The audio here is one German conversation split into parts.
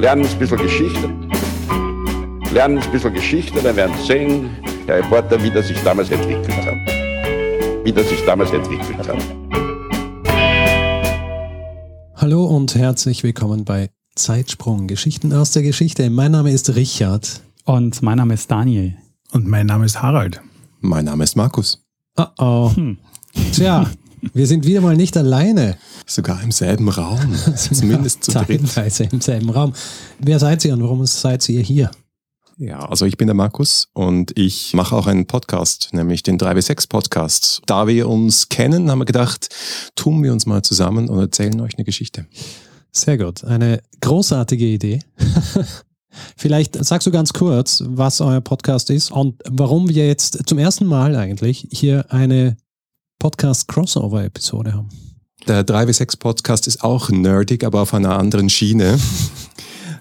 lernen ein bisschen Geschichte. Lernen ein bisschen Geschichte, dann werden Sie sehen, Herr Reporter, wie das sich damals entwickelt hat. Wie das sich damals entwickelt hat. Hallo und herzlich willkommen bei Zeitsprung, Geschichten aus der Geschichte. Mein Name ist Richard. Und mein Name ist Daniel. Und mein Name ist Harald. Mein Name ist Markus. Oh oh. Hm. Tja, wir sind wieder mal nicht alleine. Sogar im selben Raum. Zumindest zu dritt. im selben Raum. Wer seid ihr und warum seid ihr hier? Ja, also ich bin der Markus und ich mache auch einen Podcast, nämlich den 3W6 Podcast. Da wir uns kennen, haben wir gedacht, tun wir uns mal zusammen und erzählen euch eine Geschichte. Sehr gut. Eine großartige Idee. Vielleicht sagst du ganz kurz, was euer Podcast ist und warum wir jetzt zum ersten Mal eigentlich hier eine Podcast-Crossover-Episode haben. Der 3W6 Podcast ist auch nerdig, aber auf einer anderen Schiene.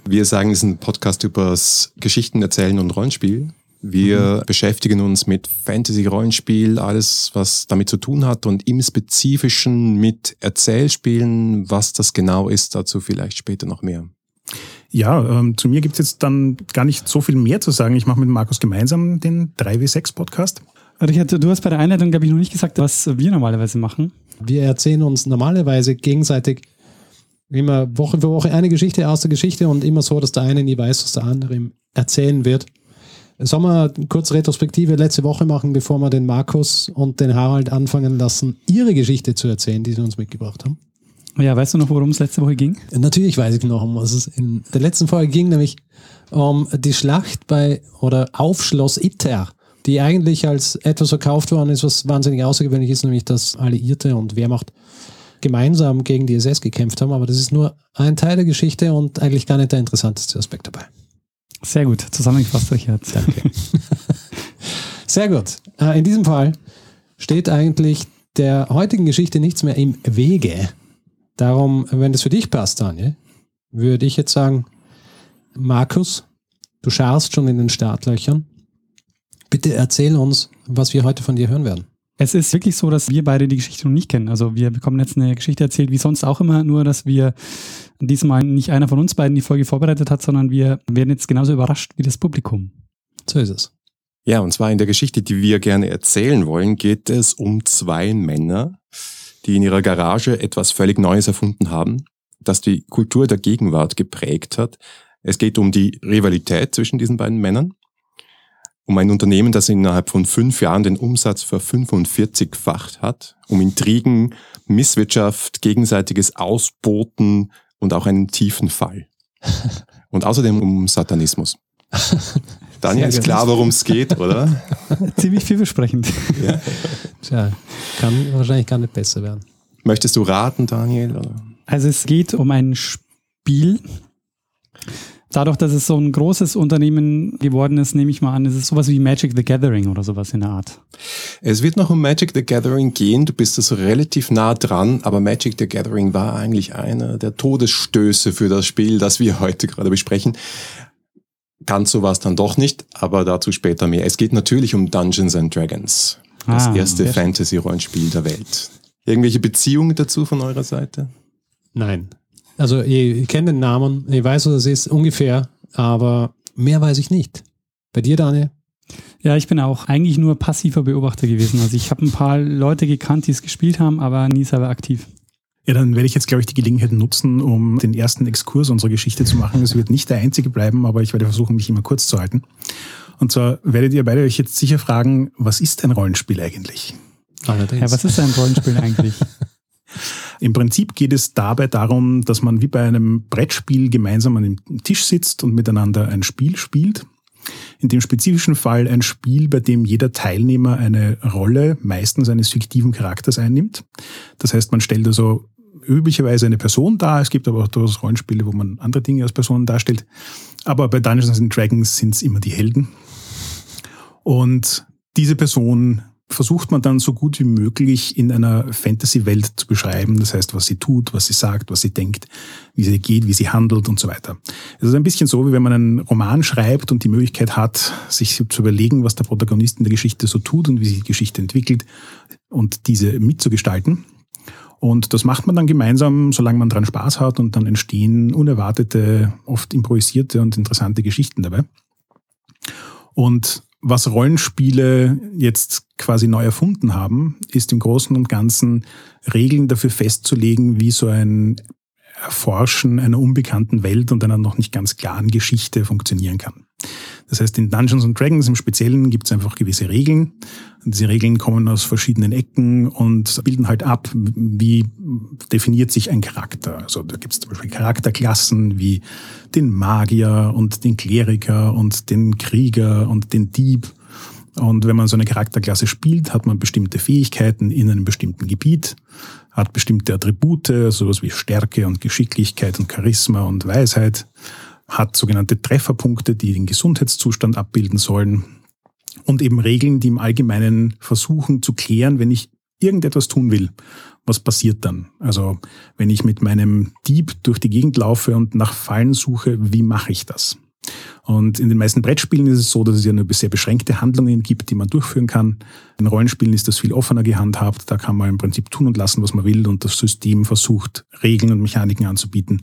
Wir sagen, es ist ein Podcast übers Geschichten erzählen und Rollenspiel. Wir mhm. beschäftigen uns mit Fantasy-Rollenspiel, alles, was damit zu tun hat und im Spezifischen mit Erzählspielen. Was das genau ist, dazu vielleicht später noch mehr. Ja, ähm, zu mir gibt's jetzt dann gar nicht so viel mehr zu sagen. Ich mache mit Markus gemeinsam den 3W6-Podcast. Richard, du hast bei der Einleitung, glaube ich, noch nicht gesagt, was wir normalerweise machen. Wir erzählen uns normalerweise gegenseitig immer Woche für Woche eine Geschichte aus der Geschichte und immer so, dass der eine nie weiß, was der andere ihm erzählen wird. Sollen wir kurz Retrospektive letzte Woche machen, bevor wir den Markus und den Harald anfangen lassen, ihre Geschichte zu erzählen, die sie uns mitgebracht haben? Ja, weißt du noch, worum es letzte Woche ging? Natürlich weiß ich noch, um was es in der letzten Folge ging, nämlich um die Schlacht bei oder auf Schloss Itter, die eigentlich als etwas verkauft worden ist, was wahnsinnig außergewöhnlich ist, nämlich dass Alliierte und Wehrmacht gemeinsam gegen die SS gekämpft haben, aber das ist nur ein Teil der Geschichte und eigentlich gar nicht der interessanteste Aspekt dabei. Sehr gut, zusammengefasst, Richard. Danke. Sehr gut. Äh, in diesem Fall steht eigentlich der heutigen Geschichte nichts mehr im Wege. Darum, wenn das für dich passt, Daniel, würde ich jetzt sagen, Markus, du scharst schon in den Startlöchern. Bitte erzähl uns, was wir heute von dir hören werden. Es ist wirklich so, dass wir beide die Geschichte noch nicht kennen. Also wir bekommen jetzt eine Geschichte erzählt, wie sonst auch immer, nur dass wir diesmal nicht einer von uns beiden die Folge vorbereitet hat, sondern wir werden jetzt genauso überrascht wie das Publikum. So ist es. Ja, und zwar in der Geschichte, die wir gerne erzählen wollen, geht es um zwei Männer, die in ihrer Garage etwas völlig Neues erfunden haben, das die Kultur der Gegenwart geprägt hat. Es geht um die Rivalität zwischen diesen beiden Männern um ein Unternehmen, das innerhalb von fünf Jahren den Umsatz ver 45-facht hat, um Intrigen, Misswirtschaft, gegenseitiges Ausboten und auch einen tiefen Fall. Und außerdem um Satanismus. Daniel ist klar, worum es geht, oder? Ziemlich vielversprechend. Ja. Tja, kann wahrscheinlich gar nicht besser werden. Möchtest du raten, Daniel? Oder? Also es geht um ein Spiel, Dadurch, dass es so ein großes Unternehmen geworden ist, nehme ich mal an, ist es sowas wie Magic the Gathering oder sowas in der Art. Es wird noch um Magic the Gathering gehen. Du bist also relativ nah dran, aber Magic the Gathering war eigentlich einer der Todesstöße für das Spiel, das wir heute gerade besprechen. Ganz so war es dann doch nicht, aber dazu später mehr. Es geht natürlich um Dungeons and Dragons. Das ah, erste Fantasy-Rollenspiel der Welt. Irgendwelche Beziehungen dazu von eurer Seite? Nein. Also ich, kenne den Namen, ich weiß, was es ist, ungefähr, aber mehr weiß ich nicht. Bei dir, Daniel? Ja, ich bin auch eigentlich nur passiver Beobachter gewesen. Also ich habe ein paar Leute gekannt, die es gespielt haben, aber nie selber aktiv. Ja, dann werde ich jetzt, glaube ich, die Gelegenheit nutzen, um den ersten Exkurs unserer Geschichte zu machen. Es wird nicht der einzige bleiben, aber ich werde versuchen, mich immer kurz zu halten. Und zwar werdet ihr beide euch jetzt sicher fragen, was ist ein Rollenspiel eigentlich? Allerdings. Ja, was ist ein Rollenspiel eigentlich? Im Prinzip geht es dabei darum, dass man wie bei einem Brettspiel gemeinsam an dem Tisch sitzt und miteinander ein Spiel spielt. In dem spezifischen Fall ein Spiel, bei dem jeder Teilnehmer eine Rolle meistens eines fiktiven Charakters einnimmt. Das heißt, man stellt also üblicherweise eine Person dar. Es gibt aber auch durchaus Rollenspiele, wo man andere Dinge als Personen darstellt. Aber bei Dungeons and Dragons sind es immer die Helden. Und diese Person versucht man dann so gut wie möglich in einer Fantasy-Welt zu beschreiben. Das heißt, was sie tut, was sie sagt, was sie denkt, wie sie geht, wie sie handelt und so weiter. Es ist ein bisschen so, wie wenn man einen Roman schreibt und die Möglichkeit hat, sich zu überlegen, was der Protagonist in der Geschichte so tut und wie sich die Geschichte entwickelt und diese mitzugestalten. Und das macht man dann gemeinsam, solange man dran Spaß hat und dann entstehen unerwartete, oft improvisierte und interessante Geschichten dabei. Und was Rollenspiele jetzt quasi neu erfunden haben, ist im Großen und Ganzen Regeln dafür festzulegen, wie so ein Erforschen einer unbekannten Welt und einer noch nicht ganz klaren Geschichte funktionieren kann. Das heißt, in Dungeons and Dragons im Speziellen gibt es einfach gewisse Regeln. Diese Regeln kommen aus verschiedenen Ecken und bilden halt ab, wie definiert sich ein Charakter. Also da gibt es zum Beispiel Charakterklassen wie den Magier und den Kleriker und den Krieger und den Dieb. Und wenn man so eine Charakterklasse spielt, hat man bestimmte Fähigkeiten in einem bestimmten Gebiet, hat bestimmte Attribute, sowas wie Stärke und Geschicklichkeit und Charisma und Weisheit, hat sogenannte Trefferpunkte, die den Gesundheitszustand abbilden sollen und eben Regeln, die im Allgemeinen versuchen zu klären, wenn ich irgendetwas tun will, was passiert dann? Also wenn ich mit meinem Dieb durch die Gegend laufe und nach Fallen suche, wie mache ich das? Und in den meisten Brettspielen ist es so, dass es ja nur sehr beschränkte Handlungen gibt, die man durchführen kann. In Rollenspielen ist das viel offener gehandhabt. Da kann man im Prinzip tun und lassen, was man will. Und das System versucht, Regeln und Mechaniken anzubieten,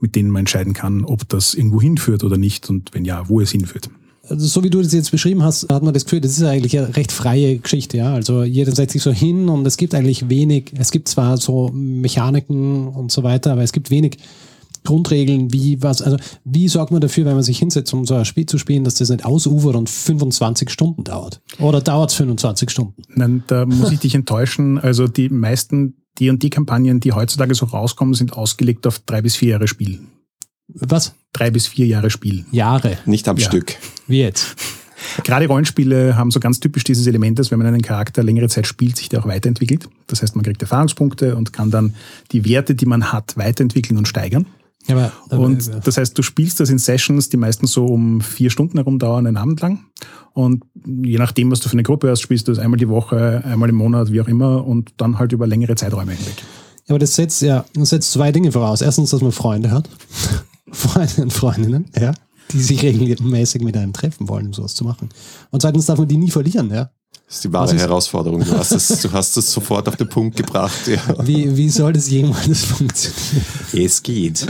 mit denen man entscheiden kann, ob das irgendwo hinführt oder nicht und wenn ja, wo es hinführt. Also so wie du das jetzt beschrieben hast, hat man das Gefühl, das ist eigentlich eine recht freie Geschichte, ja. Also jeder setzt sich so hin und es gibt eigentlich wenig, es gibt zwar so Mechaniken und so weiter, aber es gibt wenig Grundregeln, wie was, also wie sorgt man dafür, wenn man sich hinsetzt, um so ein Spiel zu spielen, dass das nicht ausufert und 25 Stunden dauert? Oder dauert es 25 Stunden? Nein, da muss ich dich enttäuschen. Also die meisten D&D-Kampagnen, die heutzutage so rauskommen, sind ausgelegt auf drei bis vier Jahre Spiel. Was? Drei bis vier Jahre Spiel. Jahre. Nicht am Ja. Stück. Wie jetzt? Gerade Rollenspiele haben so ganz typisch dieses Element, dass wenn man einen Charakter längere Zeit spielt, sich der auch weiterentwickelt. Das heißt, man kriegt Erfahrungspunkte und kann dann die Werte, die man hat, weiterentwickeln und steigern. Ja, aber, aber Und das heißt, du spielst das in Sessions, die meistens so um vier Stunden herum dauern, einen Abend lang. Und je nachdem, was du für eine Gruppe hast, spielst du das einmal die Woche, einmal im Monat, wie auch immer, und dann halt über längere Zeiträume hinweg. Ja, aber das setzt ja, das setzt zwei Dinge voraus. Erstens, dass man Freunde hat. Freunde und Freundinnen, ja, die sich regelmäßig mit einem treffen wollen, um sowas zu machen. Und zweitens darf man die nie verlieren, ja. Das ist die wahre ist- Herausforderung. Du hast, es, du hast es sofort auf den Punkt gebracht. Ja. Wie, wie soll das jemals funktionieren? Es geht.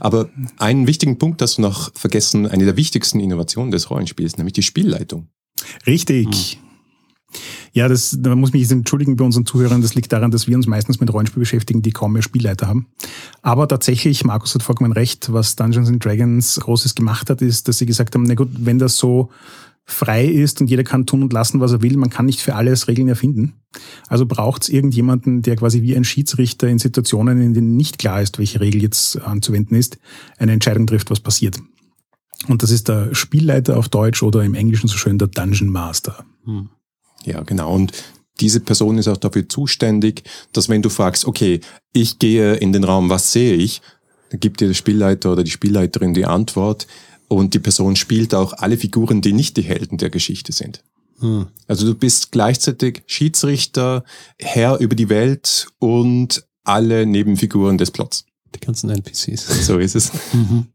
Aber einen wichtigen Punkt hast du noch vergessen, eine der wichtigsten Innovationen des Rollenspiels, nämlich die Spielleitung. Richtig. Ja, das, da muss ich mich jetzt entschuldigen bei unseren Zuhörern. Das liegt daran, dass wir uns meistens mit Rollenspiel beschäftigen, die kaum mehr Spielleiter haben. Aber tatsächlich, Markus hat vollkommen recht, was Dungeons and Dragons Großes gemacht hat, ist, dass sie gesagt haben, na gut, wenn das so frei ist und jeder kann tun und lassen, was er will, man kann nicht für alles Regeln erfinden. Also braucht es irgendjemanden, der quasi wie ein Schiedsrichter in Situationen, in denen nicht klar ist, welche Regel jetzt anzuwenden ist, eine Entscheidung trifft, was passiert. Und das ist der Spielleiter auf Deutsch oder im Englischen so schön der Dungeon Master. Ja, genau. Und diese Person ist auch dafür zuständig, dass wenn du fragst, okay, ich gehe in den Raum, was sehe ich? Dann gibt dir der Spielleiter oder die Spielleiterin die Antwort und die Person spielt auch alle Figuren, die nicht die Helden der Geschichte sind. Hm. Also du bist gleichzeitig Schiedsrichter, Herr über die Welt und alle Nebenfiguren des Plots. Die ganzen NPCs. So ist es. Mhm.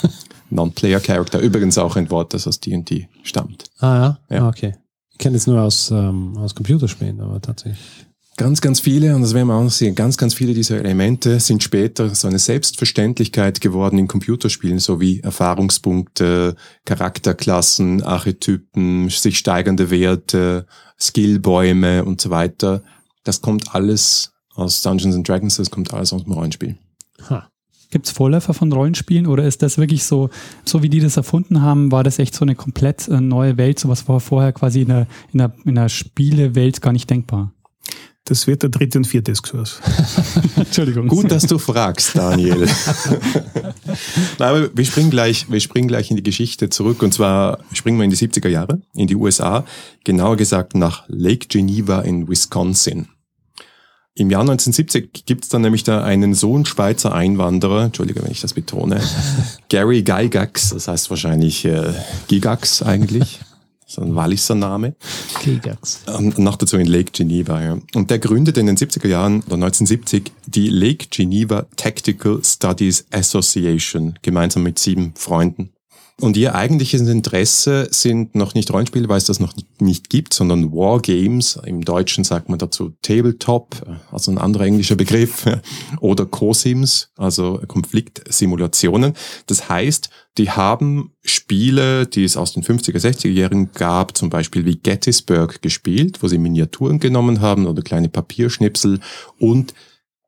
Non-Player Character, übrigens auch ein Wort, das aus D&D stammt. Ah ja? Ja. Ah, okay. Ich kenne es nur aus, ähm, aus Computerspielen, aber tatsächlich. Ganz, ganz viele, und das werden wir auch noch sehen, ganz, ganz viele dieser Elemente sind später so eine Selbstverständlichkeit geworden in Computerspielen, so wie Erfahrungspunkte, Charakterklassen, Archetypen, sich steigernde Werte, Skillbäume und so weiter. Das kommt alles aus Dungeons and Dragons, das kommt alles aus dem Rollenspiel. Ha. Gibt es Vorläufer von Rollenspielen oder ist das wirklich so, so wie die das erfunden haben, war das echt so eine komplett äh, neue Welt, sowas war vorher quasi in der, in der, in der Spielewelt gar nicht denkbar? Das wird der dritte und vierte Exkurs. Entschuldigung. Gut, dass du fragst, Daniel. Aber wir springen gleich, wir springen gleich in die Geschichte zurück und zwar springen wir in die 70er Jahre, in die USA, genauer gesagt nach Lake Geneva in Wisconsin. Im Jahr 1970 gibt es dann nämlich da einen Sohn Schweizer Einwanderer, entschuldige, wenn ich das betone, Gary Gygax, das heißt wahrscheinlich äh, Gigax eigentlich, so ein Walliser Name. Gigax. Und noch dazu in Lake Geneva. Ja. Und der gründete in den 70er Jahren oder 1970 die Lake Geneva Tactical Studies Association gemeinsam mit sieben Freunden. Und ihr eigentliches Interesse sind noch nicht Rollenspiele, weil es das noch nicht gibt, sondern Wargames. Im Deutschen sagt man dazu Tabletop, also ein anderer englischer Begriff, oder COSIMs, also Konfliktsimulationen. Das heißt, die haben Spiele, die es aus den 50er, 60er Jahren gab, zum Beispiel wie Gettysburg gespielt, wo sie Miniaturen genommen haben oder kleine Papierschnipsel und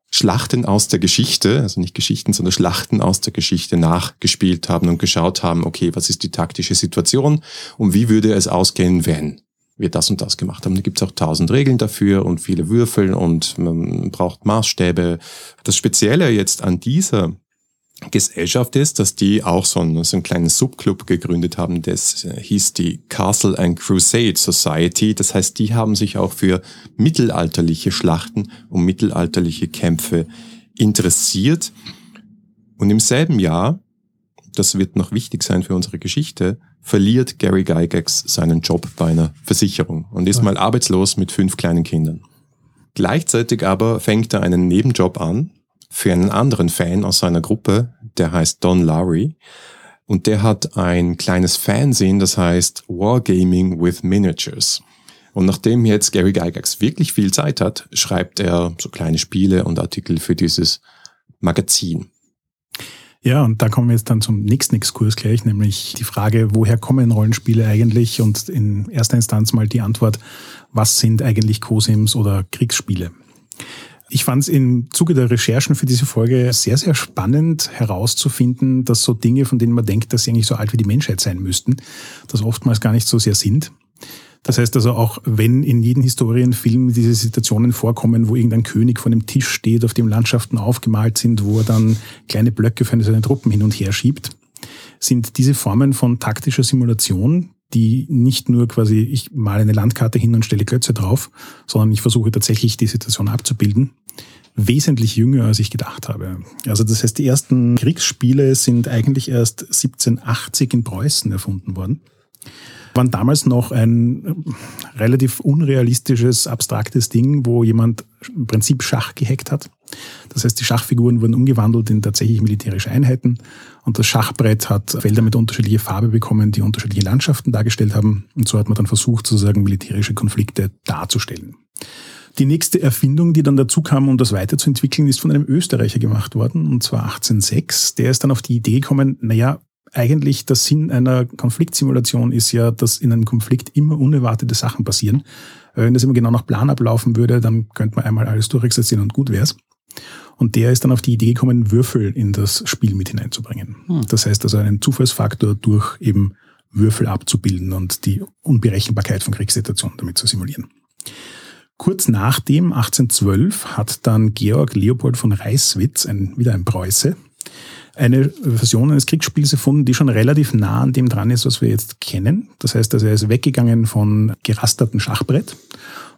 Schlachten aus der Geschichte, also nicht Geschichten, sondern Schlachten aus der Geschichte nachgespielt haben und geschaut haben, okay, was ist die taktische Situation und wie würde es ausgehen, wenn wir das und das gemacht haben. Da gibt es auch tausend Regeln dafür und viele Würfel und man braucht Maßstäbe. Das Spezielle jetzt an dieser Gesellschaft ist, dass die auch so einen, so einen kleinen Subclub gegründet haben, das hieß die Castle and Crusade Society. Das heißt, die haben sich auch für mittelalterliche Schlachten und mittelalterliche Kämpfe interessiert. Und im selben Jahr, das wird noch wichtig sein für unsere Geschichte, verliert Gary Gygax seinen Job bei einer Versicherung und ist mal arbeitslos mit fünf kleinen Kindern. Gleichzeitig aber fängt er einen Nebenjob an für einen anderen Fan aus seiner Gruppe, der heißt Don Lowry. Und der hat ein kleines Fernsehen, das heißt Wargaming with Miniatures. Und nachdem jetzt Gary Gygax wirklich viel Zeit hat, schreibt er so kleine Spiele und Artikel für dieses Magazin. Ja, und da kommen wir jetzt dann zum nächsten Exkurs gleich, nämlich die Frage, woher kommen Rollenspiele eigentlich? Und in erster Instanz mal die Antwort, was sind eigentlich Cosims oder Kriegsspiele? Ich fand es im Zuge der Recherchen für diese Folge sehr, sehr spannend herauszufinden, dass so Dinge, von denen man denkt, dass sie eigentlich so alt wie die Menschheit sein müssten, das oftmals gar nicht so sehr sind. Das heißt also auch, wenn in jedem Historienfilm diese Situationen vorkommen, wo irgendein König vor einem Tisch steht, auf dem Landschaften aufgemalt sind, wo er dann kleine Blöcke für seine Truppen hin und her schiebt, sind diese Formen von taktischer Simulation, die nicht nur quasi, ich male eine Landkarte hin und stelle Klötze drauf, sondern ich versuche tatsächlich die Situation abzubilden, wesentlich jünger, als ich gedacht habe. Also das heißt, die ersten Kriegsspiele sind eigentlich erst 1780 in Preußen erfunden worden waren damals noch ein relativ unrealistisches, abstraktes Ding, wo jemand im Prinzip Schach gehackt hat. Das heißt, die Schachfiguren wurden umgewandelt in tatsächlich militärische Einheiten und das Schachbrett hat Felder mit unterschiedlicher Farbe bekommen, die unterschiedliche Landschaften dargestellt haben. Und so hat man dann versucht, sozusagen militärische Konflikte darzustellen. Die nächste Erfindung, die dann dazu kam, um das weiterzuentwickeln, ist von einem Österreicher gemacht worden, und zwar 1806. Der ist dann auf die Idee gekommen, naja, eigentlich der Sinn einer Konfliktsimulation ist ja, dass in einem Konflikt immer unerwartete Sachen passieren. Wenn das immer genau nach Plan ablaufen würde, dann könnte man einmal alles durchexerzieren und gut wär's. Und der ist dann auf die Idee gekommen, Würfel in das Spiel mit hineinzubringen. Hm. Das heißt also einen Zufallsfaktor durch eben Würfel abzubilden und die Unberechenbarkeit von Kriegssituationen damit zu simulieren. Kurz nach dem 1812 hat dann Georg Leopold von Reiswitz, ein, wieder ein Preuße, eine Version eines Kriegsspiels erfunden, die schon relativ nah an dem dran ist, was wir jetzt kennen. Das heißt, also er ist weggegangen von gerasterten Schachbrett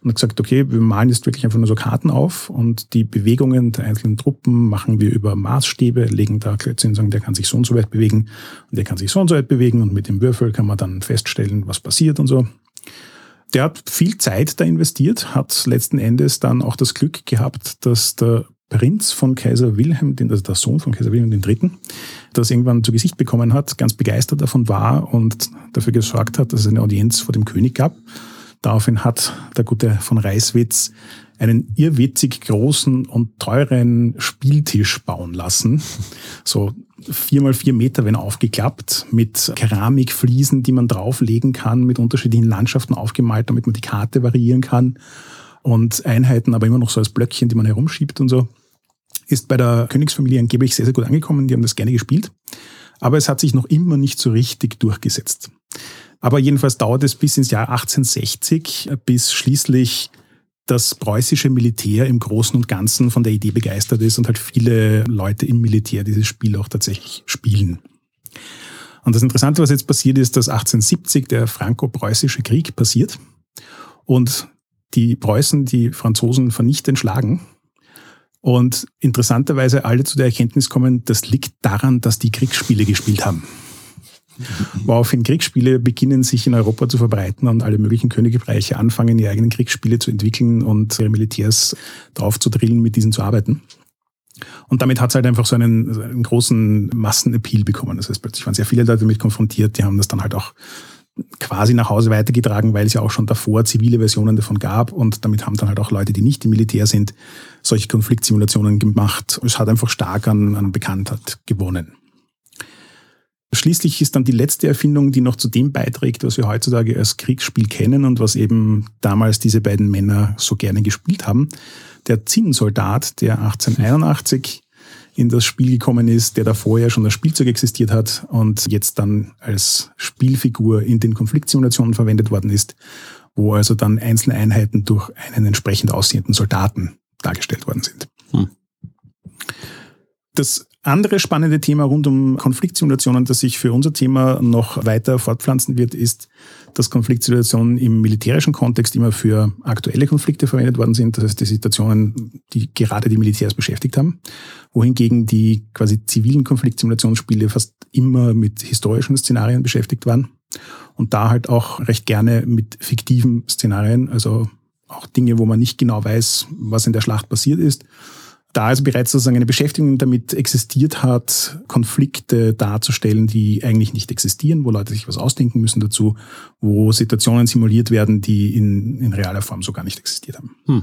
und gesagt, okay, wir malen jetzt wirklich einfach nur so Karten auf und die Bewegungen der einzelnen Truppen machen wir über Maßstäbe, legen da Klötze und sagen, der kann sich so und so weit bewegen und der kann sich so und so weit bewegen und mit dem Würfel kann man dann feststellen, was passiert und so. Der hat viel Zeit da investiert, hat letzten Endes dann auch das Glück gehabt, dass der Prinz von Kaiser Wilhelm, also der Sohn von Kaiser Wilhelm III., das irgendwann zu Gesicht bekommen hat, ganz begeistert davon war und dafür gesorgt hat, dass es eine Audienz vor dem König gab. Daraufhin hat der gute von Reiswitz einen irrwitzig großen und teuren Spieltisch bauen lassen. So vier mal vier Meter, wenn aufgeklappt, mit Keramikfliesen, die man drauflegen kann, mit unterschiedlichen Landschaften aufgemalt, damit man die Karte variieren kann. Und Einheiten, aber immer noch so als Blöckchen, die man herumschiebt und so ist bei der Königsfamilie angeblich sehr, sehr gut angekommen. Die haben das gerne gespielt. Aber es hat sich noch immer nicht so richtig durchgesetzt. Aber jedenfalls dauert es bis ins Jahr 1860, bis schließlich das preußische Militär im Großen und Ganzen von der Idee begeistert ist und halt viele Leute im Militär dieses Spiel auch tatsächlich spielen. Und das Interessante, was jetzt passiert ist, dass 1870 der franco-preußische Krieg passiert und die Preußen die Franzosen vernichtend schlagen und interessanterweise alle zu der Erkenntnis kommen, das liegt daran, dass die Kriegsspiele gespielt haben. Woraufhin Kriegsspiele beginnen sich in Europa zu verbreiten und alle möglichen Königreiche anfangen, ihre eigenen Kriegsspiele zu entwickeln und ihre Militärs drauf zu drillen, mit diesen zu arbeiten. Und damit hat es halt einfach so einen, einen großen Massenappeal bekommen. Das heißt, plötzlich waren sehr viele Leute damit konfrontiert, die haben das dann halt auch quasi nach Hause weitergetragen, weil es ja auch schon davor zivile Versionen davon gab und damit haben dann halt auch Leute, die nicht im Militär sind, solche Konfliktsimulationen gemacht. Es hat einfach stark an, an Bekanntheit gewonnen. Schließlich ist dann die letzte Erfindung, die noch zu dem beiträgt, was wir heutzutage als Kriegsspiel kennen und was eben damals diese beiden Männer so gerne gespielt haben. Der Zinnsoldat, der 1881 in das Spiel gekommen ist, der da vorher schon als Spielzeug existiert hat und jetzt dann als Spielfigur in den Konfliktsimulationen verwendet worden ist, wo also dann einzelne Einheiten durch einen entsprechend aussehenden Soldaten dargestellt worden sind. Hm. Das andere spannende Thema rund um Konfliktsimulationen, das sich für unser Thema noch weiter fortpflanzen wird, ist, dass Konfliktsituationen im militärischen Kontext immer für aktuelle Konflikte verwendet worden sind. Das heißt, die Situationen, die gerade die Militärs beschäftigt haben. Wohingegen die quasi zivilen Konfliktsimulationsspiele fast immer mit historischen Szenarien beschäftigt waren. Und da halt auch recht gerne mit fiktiven Szenarien, also auch Dinge, wo man nicht genau weiß, was in der Schlacht passiert ist da also bereits sozusagen eine Beschäftigung damit existiert hat, Konflikte darzustellen, die eigentlich nicht existieren, wo Leute sich was ausdenken müssen dazu, wo Situationen simuliert werden, die in, in realer Form so gar nicht existiert haben. Hm.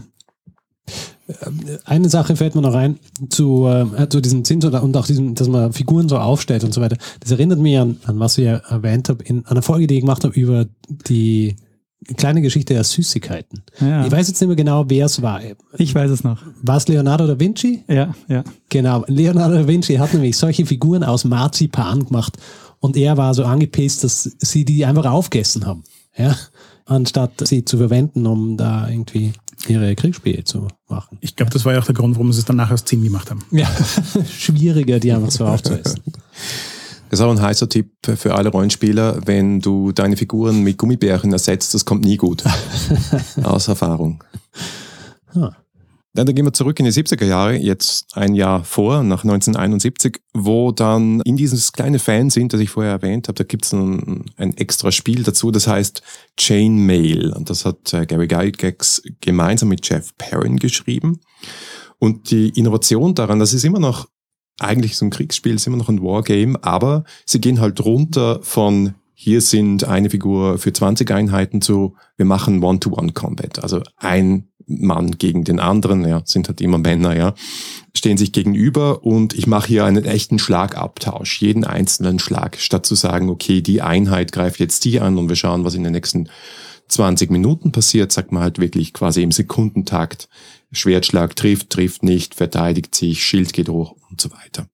Eine Sache fällt mir noch ein zu, äh, zu diesem Zins und auch diesem, dass man Figuren so aufstellt und so weiter. Das erinnert mich an, an was ich erwähnt habe in einer Folge, die ich gemacht habe über die kleine Geschichte der Süßigkeiten. Ja. Ich weiß jetzt nicht mehr genau, wer es war. Ich weiß es noch. War es Leonardo da Vinci? Ja, ja. Genau. Leonardo da Vinci hat nämlich solche Figuren aus Marzipan gemacht und er war so angepisst, dass sie die einfach aufgegessen haben. Ja. Anstatt sie zu verwenden, um da irgendwie ihre Kriegsspiele zu machen. Ich glaube, das war ja auch der Grund, warum sie es dann nachher aus 10 gemacht haben. Ja, schwieriger, die einfach so aufzuessen. Das ist auch ein heißer Tipp für alle Rollenspieler, wenn du deine Figuren mit Gummibärchen ersetzt, das kommt nie gut. Aus Erfahrung. Huh. Dann, dann gehen wir zurück in die 70er Jahre, jetzt ein Jahr vor, nach 1971, wo dann in dieses kleine Fanzine, das ich vorher erwähnt habe, da gibt es ein, ein, extra Spiel dazu, das heißt Chainmail. Und das hat äh, Gary Gygax gemeinsam mit Jeff Perrin geschrieben. Und die Innovation daran, das ist immer noch eigentlich so ein Kriegsspiel, ist immer noch ein Wargame, aber sie gehen halt runter von hier sind eine Figur für 20 Einheiten zu, wir machen One-to-One-Combat. Also ein Mann gegen den anderen, ja, sind halt immer Männer, ja, stehen sich gegenüber und ich mache hier einen echten Schlagabtausch, jeden einzelnen Schlag, statt zu sagen, okay, die Einheit greift jetzt die an und wir schauen, was in den nächsten 20 Minuten passiert, sagt man halt wirklich quasi im Sekundentakt, Schwertschlag trifft, trifft nicht, verteidigt sich, Schild geht hoch und so weiter.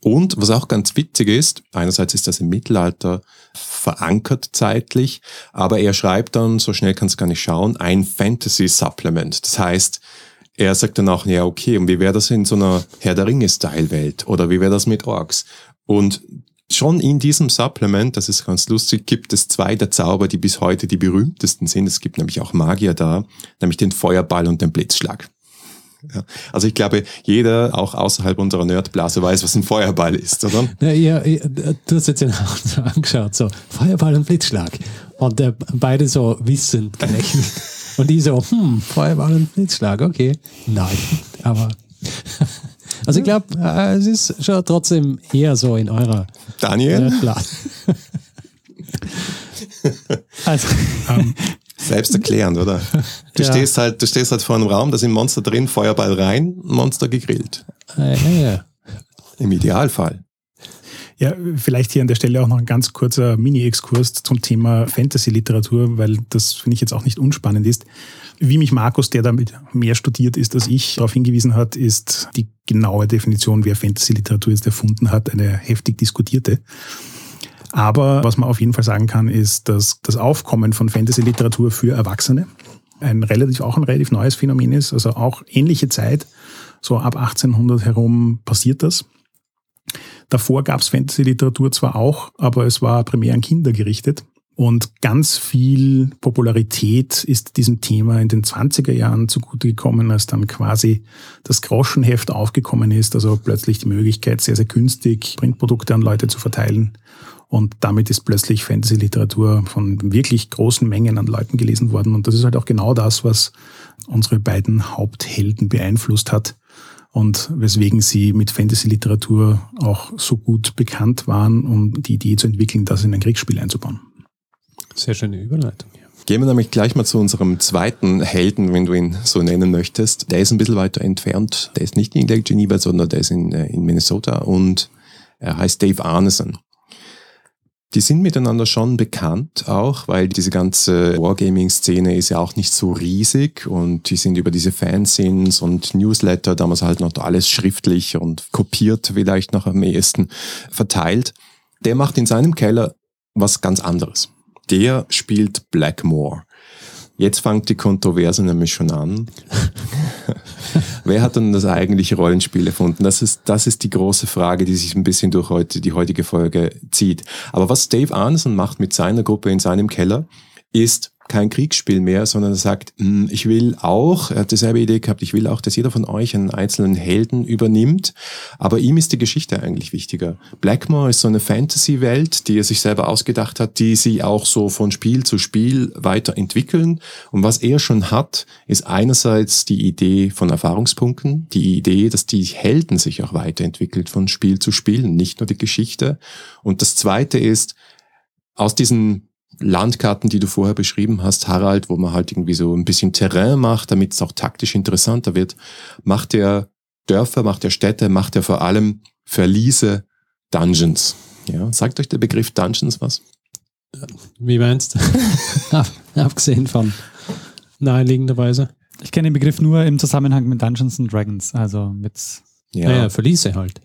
Und was auch ganz witzig ist, einerseits ist das im Mittelalter verankert zeitlich, aber er schreibt dann, so schnell kann es gar nicht schauen, ein Fantasy Supplement. Das heißt, er sagt dann auch, ja, okay, und wie wäre das in so einer Herr der Ringe-Style-Welt? Oder wie wäre das mit Orks? Und schon in diesem Supplement, das ist ganz lustig, gibt es zwei der Zauber, die bis heute die berühmtesten sind. Es gibt nämlich auch Magier da, nämlich den Feuerball und den Blitzschlag. Ja. Also ich glaube, jeder, auch außerhalb unserer Nerdblase, weiß, was ein Feuerball ist, oder? Ja, ja, ja du hast jetzt so angeschaut, so Feuerball und Blitzschlag. Und äh, beide so wissend gerechnet. und die so, hm, Feuerball und Blitzschlag, okay. Nein, aber also ich glaube, äh, es ist schon trotzdem eher so in eurer Daniel? Blase. also, um, Selbsterklärend, oder? Du, ja. stehst halt, du stehst halt vor einem Raum, da sind Monster drin, Feuerball rein, Monster gegrillt. Äh, ja, ja. Im Idealfall. Ja, vielleicht hier an der Stelle auch noch ein ganz kurzer Mini-Exkurs zum Thema Fantasy-Literatur, weil das finde ich jetzt auch nicht unspannend ist. Wie mich Markus, der damit mehr studiert ist als ich, darauf hingewiesen hat, ist die genaue Definition, wer Fantasy-Literatur jetzt erfunden hat, eine heftig diskutierte. Aber was man auf jeden Fall sagen kann, ist, dass das Aufkommen von Fantasy-Literatur für Erwachsene ein relativ, auch ein relativ neues Phänomen ist. Also auch ähnliche Zeit, so ab 1800 herum passiert das. Davor gab es Fantasy-Literatur zwar auch, aber es war primär an Kinder gerichtet. Und ganz viel Popularität ist diesem Thema in den 20er Jahren zugute gekommen, als dann quasi das Groschenheft aufgekommen ist, also plötzlich die Möglichkeit, sehr, sehr günstig Printprodukte an Leute zu verteilen und damit ist plötzlich Fantasy-Literatur von wirklich großen Mengen an Leuten gelesen worden. Und das ist halt auch genau das, was unsere beiden Haupthelden beeinflusst hat und weswegen sie mit Fantasy-Literatur auch so gut bekannt waren, um die Idee zu entwickeln, das in ein Kriegsspiel einzubauen. Sehr schöne Überleitung. Gehen wir nämlich gleich mal zu unserem zweiten Helden, wenn du ihn so nennen möchtest. Der ist ein bisschen weiter entfernt. Der ist nicht in Lake Geneva, sondern der ist in, äh, in Minnesota und er heißt Dave Arneson. Die sind miteinander schon bekannt auch, weil diese ganze Wargaming-Szene ist ja auch nicht so riesig und die sind über diese Fansins und Newsletter, damals halt noch alles schriftlich und kopiert vielleicht noch am ehesten verteilt. Der macht in seinem Keller was ganz anderes. Der spielt Blackmore. Jetzt fängt die Kontroverse nämlich schon an. Wer hat denn das eigentliche Rollenspiel erfunden? Das ist, das ist die große Frage, die sich ein bisschen durch heute, die heutige Folge zieht. Aber was Dave Arneson macht mit seiner Gruppe in seinem Keller, ist kein Kriegsspiel mehr, sondern er sagt, hm, ich will auch, er hat dieselbe Idee gehabt, ich will auch, dass jeder von euch einen einzelnen Helden übernimmt, aber ihm ist die Geschichte eigentlich wichtiger. Blackmore ist so eine Fantasy-Welt, die er sich selber ausgedacht hat, die sie auch so von Spiel zu Spiel weiterentwickeln. Und was er schon hat, ist einerseits die Idee von Erfahrungspunkten, die Idee, dass die Helden sich auch weiterentwickelt von Spiel zu Spiel, nicht nur die Geschichte. Und das zweite ist, aus diesen Landkarten, die du vorher beschrieben hast, Harald, wo man halt irgendwie so ein bisschen Terrain macht, damit es auch taktisch interessanter wird, macht er Dörfer, macht er Städte, macht er vor allem Verliese, Dungeons. Ja, sagt euch der Begriff Dungeons was? Wie meinst du? Abgesehen von naheliegenderweise. Ich kenne den Begriff nur im Zusammenhang mit Dungeons and Dragons, also mit. Ja, ja Verliese halt.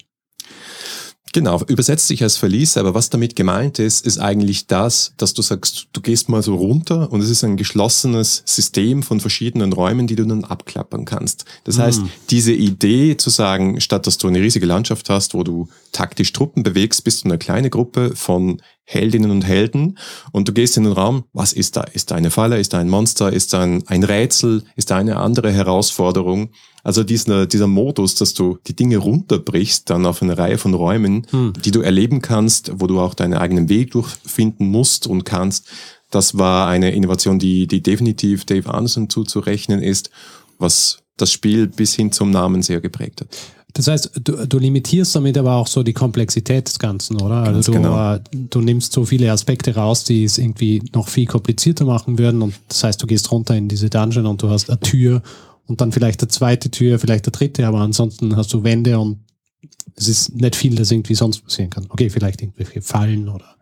Genau, übersetzt sich als Verlies, aber was damit gemeint ist, ist eigentlich das, dass du sagst, du gehst mal so runter und es ist ein geschlossenes System von verschiedenen Räumen, die du dann abklappern kannst. Das mhm. heißt, diese Idee zu sagen, statt dass du eine riesige Landschaft hast, wo du taktisch Truppen bewegst, bist du eine kleine Gruppe von Heldinnen und Helden und du gehst in den Raum, was ist da? Ist da eine Falle? Ist da ein Monster? Ist da ein, ein Rätsel? Ist da eine andere Herausforderung? Also dieser, dieser Modus, dass du die Dinge runterbrichst, dann auf eine Reihe von Räumen, hm. die du erleben kannst, wo du auch deinen eigenen Weg durchfinden musst und kannst, das war eine Innovation, die, die definitiv Dave Anderson zuzurechnen ist, was das Spiel bis hin zum Namen sehr geprägt hat. Das heißt, du, du limitierst damit aber auch so die Komplexität des Ganzen, oder? Ganz also du, genau. äh, du nimmst so viele Aspekte raus, die es irgendwie noch viel komplizierter machen würden. Und das heißt, du gehst runter in diese Dungeon und du hast eine Tür und dann vielleicht eine zweite Tür, vielleicht eine dritte, aber ansonsten hast du Wände und es ist nicht viel, das irgendwie sonst passieren kann. Okay, vielleicht irgendwelche Fallen oder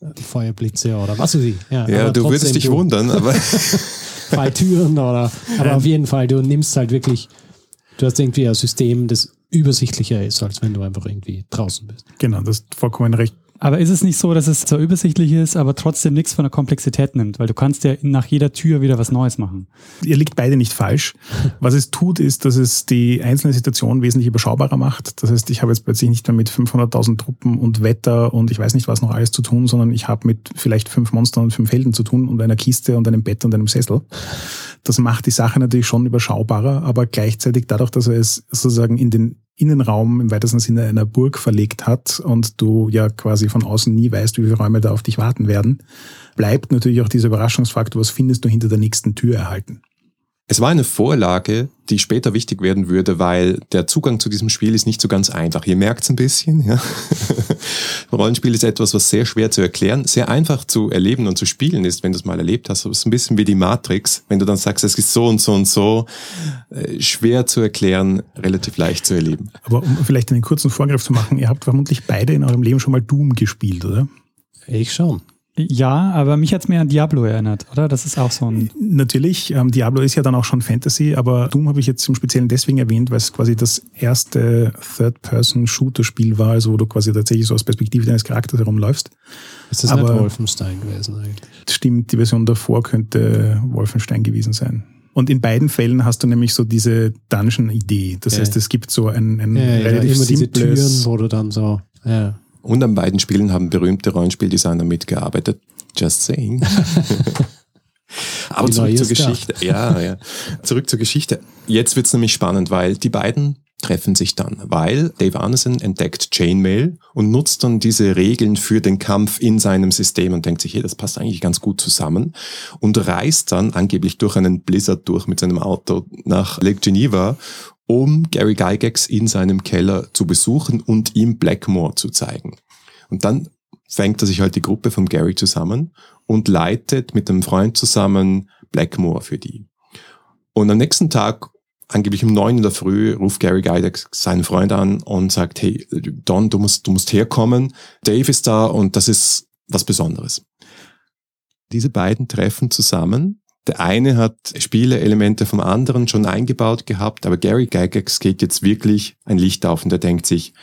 äh, Feuerblitze oder was weiß ich. Ja, ja du würdest dich wundern, aber. Falltüren oder, aber auf jeden Fall, du nimmst halt wirklich, du hast irgendwie ein System, das übersichtlicher ist, als wenn du einfach irgendwie draußen bist. Genau, das ist vollkommen recht. Aber ist es nicht so, dass es zwar übersichtlich ist, aber trotzdem nichts von der Komplexität nimmt? Weil du kannst ja nach jeder Tür wieder was Neues machen. Ihr liegt beide nicht falsch. Was es tut, ist, dass es die einzelne Situation wesentlich überschaubarer macht. Das heißt, ich habe jetzt plötzlich nicht mehr mit 500.000 Truppen und Wetter und ich weiß nicht was noch alles zu tun, sondern ich habe mit vielleicht fünf Monstern und fünf Helden zu tun und einer Kiste und einem Bett und einem Sessel. Das macht die Sache natürlich schon überschaubarer, aber gleichzeitig dadurch, dass er es sozusagen in den Innenraum im weitesten Sinne einer Burg verlegt hat und du ja quasi von außen nie weißt, wie viele Räume da auf dich warten werden, bleibt natürlich auch dieser Überraschungsfaktor, was findest du hinter der nächsten Tür erhalten. Es war eine Vorlage, die später wichtig werden würde, weil der Zugang zu diesem Spiel ist nicht so ganz einfach. Ihr merkt es ein bisschen. Ja? Rollenspiel ist etwas, was sehr schwer zu erklären, sehr einfach zu erleben und zu spielen ist, wenn du es mal erlebt hast. Es ist ein bisschen wie die Matrix. Wenn du dann sagst, es ist so und so und so, äh, schwer zu erklären, relativ leicht zu erleben. Aber um vielleicht einen kurzen Vorgriff zu machen, ihr habt vermutlich beide in eurem Leben schon mal Doom gespielt, oder? Ich schon. Ja, aber mich hat's mehr an Diablo erinnert, oder? Das ist auch so ein. Natürlich, ähm, Diablo ist ja dann auch schon Fantasy, aber Doom habe ich jetzt im Speziellen deswegen erwähnt, weil es quasi das erste Third-Person-Shooter-Spiel war, also wo du quasi tatsächlich so aus Perspektive deines Charakters herumläufst. Ist das aber, nicht Wolfenstein gewesen eigentlich? Stimmt, die Version davor könnte Wolfenstein gewesen sein. Und in beiden Fällen hast du nämlich so diese Dungeon-Idee. Das ja. heißt, es gibt so ein, ein ja, relativ ja, immer simples... Diese Türen, wo du dann so... Ja. Und an beiden Spielen haben berühmte Rollenspieldesigner mitgearbeitet. Just saying. Aber zurück zur Geschichte. Ja, ja. Zurück zur Geschichte. Jetzt wird's nämlich spannend, weil die beiden treffen sich dann, weil Dave Arneson entdeckt Chainmail und nutzt dann diese Regeln für den Kampf in seinem System und denkt sich, hey, das passt eigentlich ganz gut zusammen und reist dann angeblich durch einen Blizzard durch mit seinem Auto nach Lake Geneva um Gary Gygax in seinem Keller zu besuchen und ihm Blackmore zu zeigen. Und dann fängt er sich halt die Gruppe von Gary zusammen und leitet mit einem Freund zusammen Blackmore für die. Und am nächsten Tag, angeblich um neun in der Früh, ruft Gary Gygax seinen Freund an und sagt, hey, Don, du musst, du musst herkommen. Dave ist da und das ist was Besonderes. Diese beiden treffen zusammen. Der eine hat Spieleelemente vom anderen schon eingebaut gehabt, aber Gary Gygax geht jetzt wirklich ein Licht auf und er denkt sich,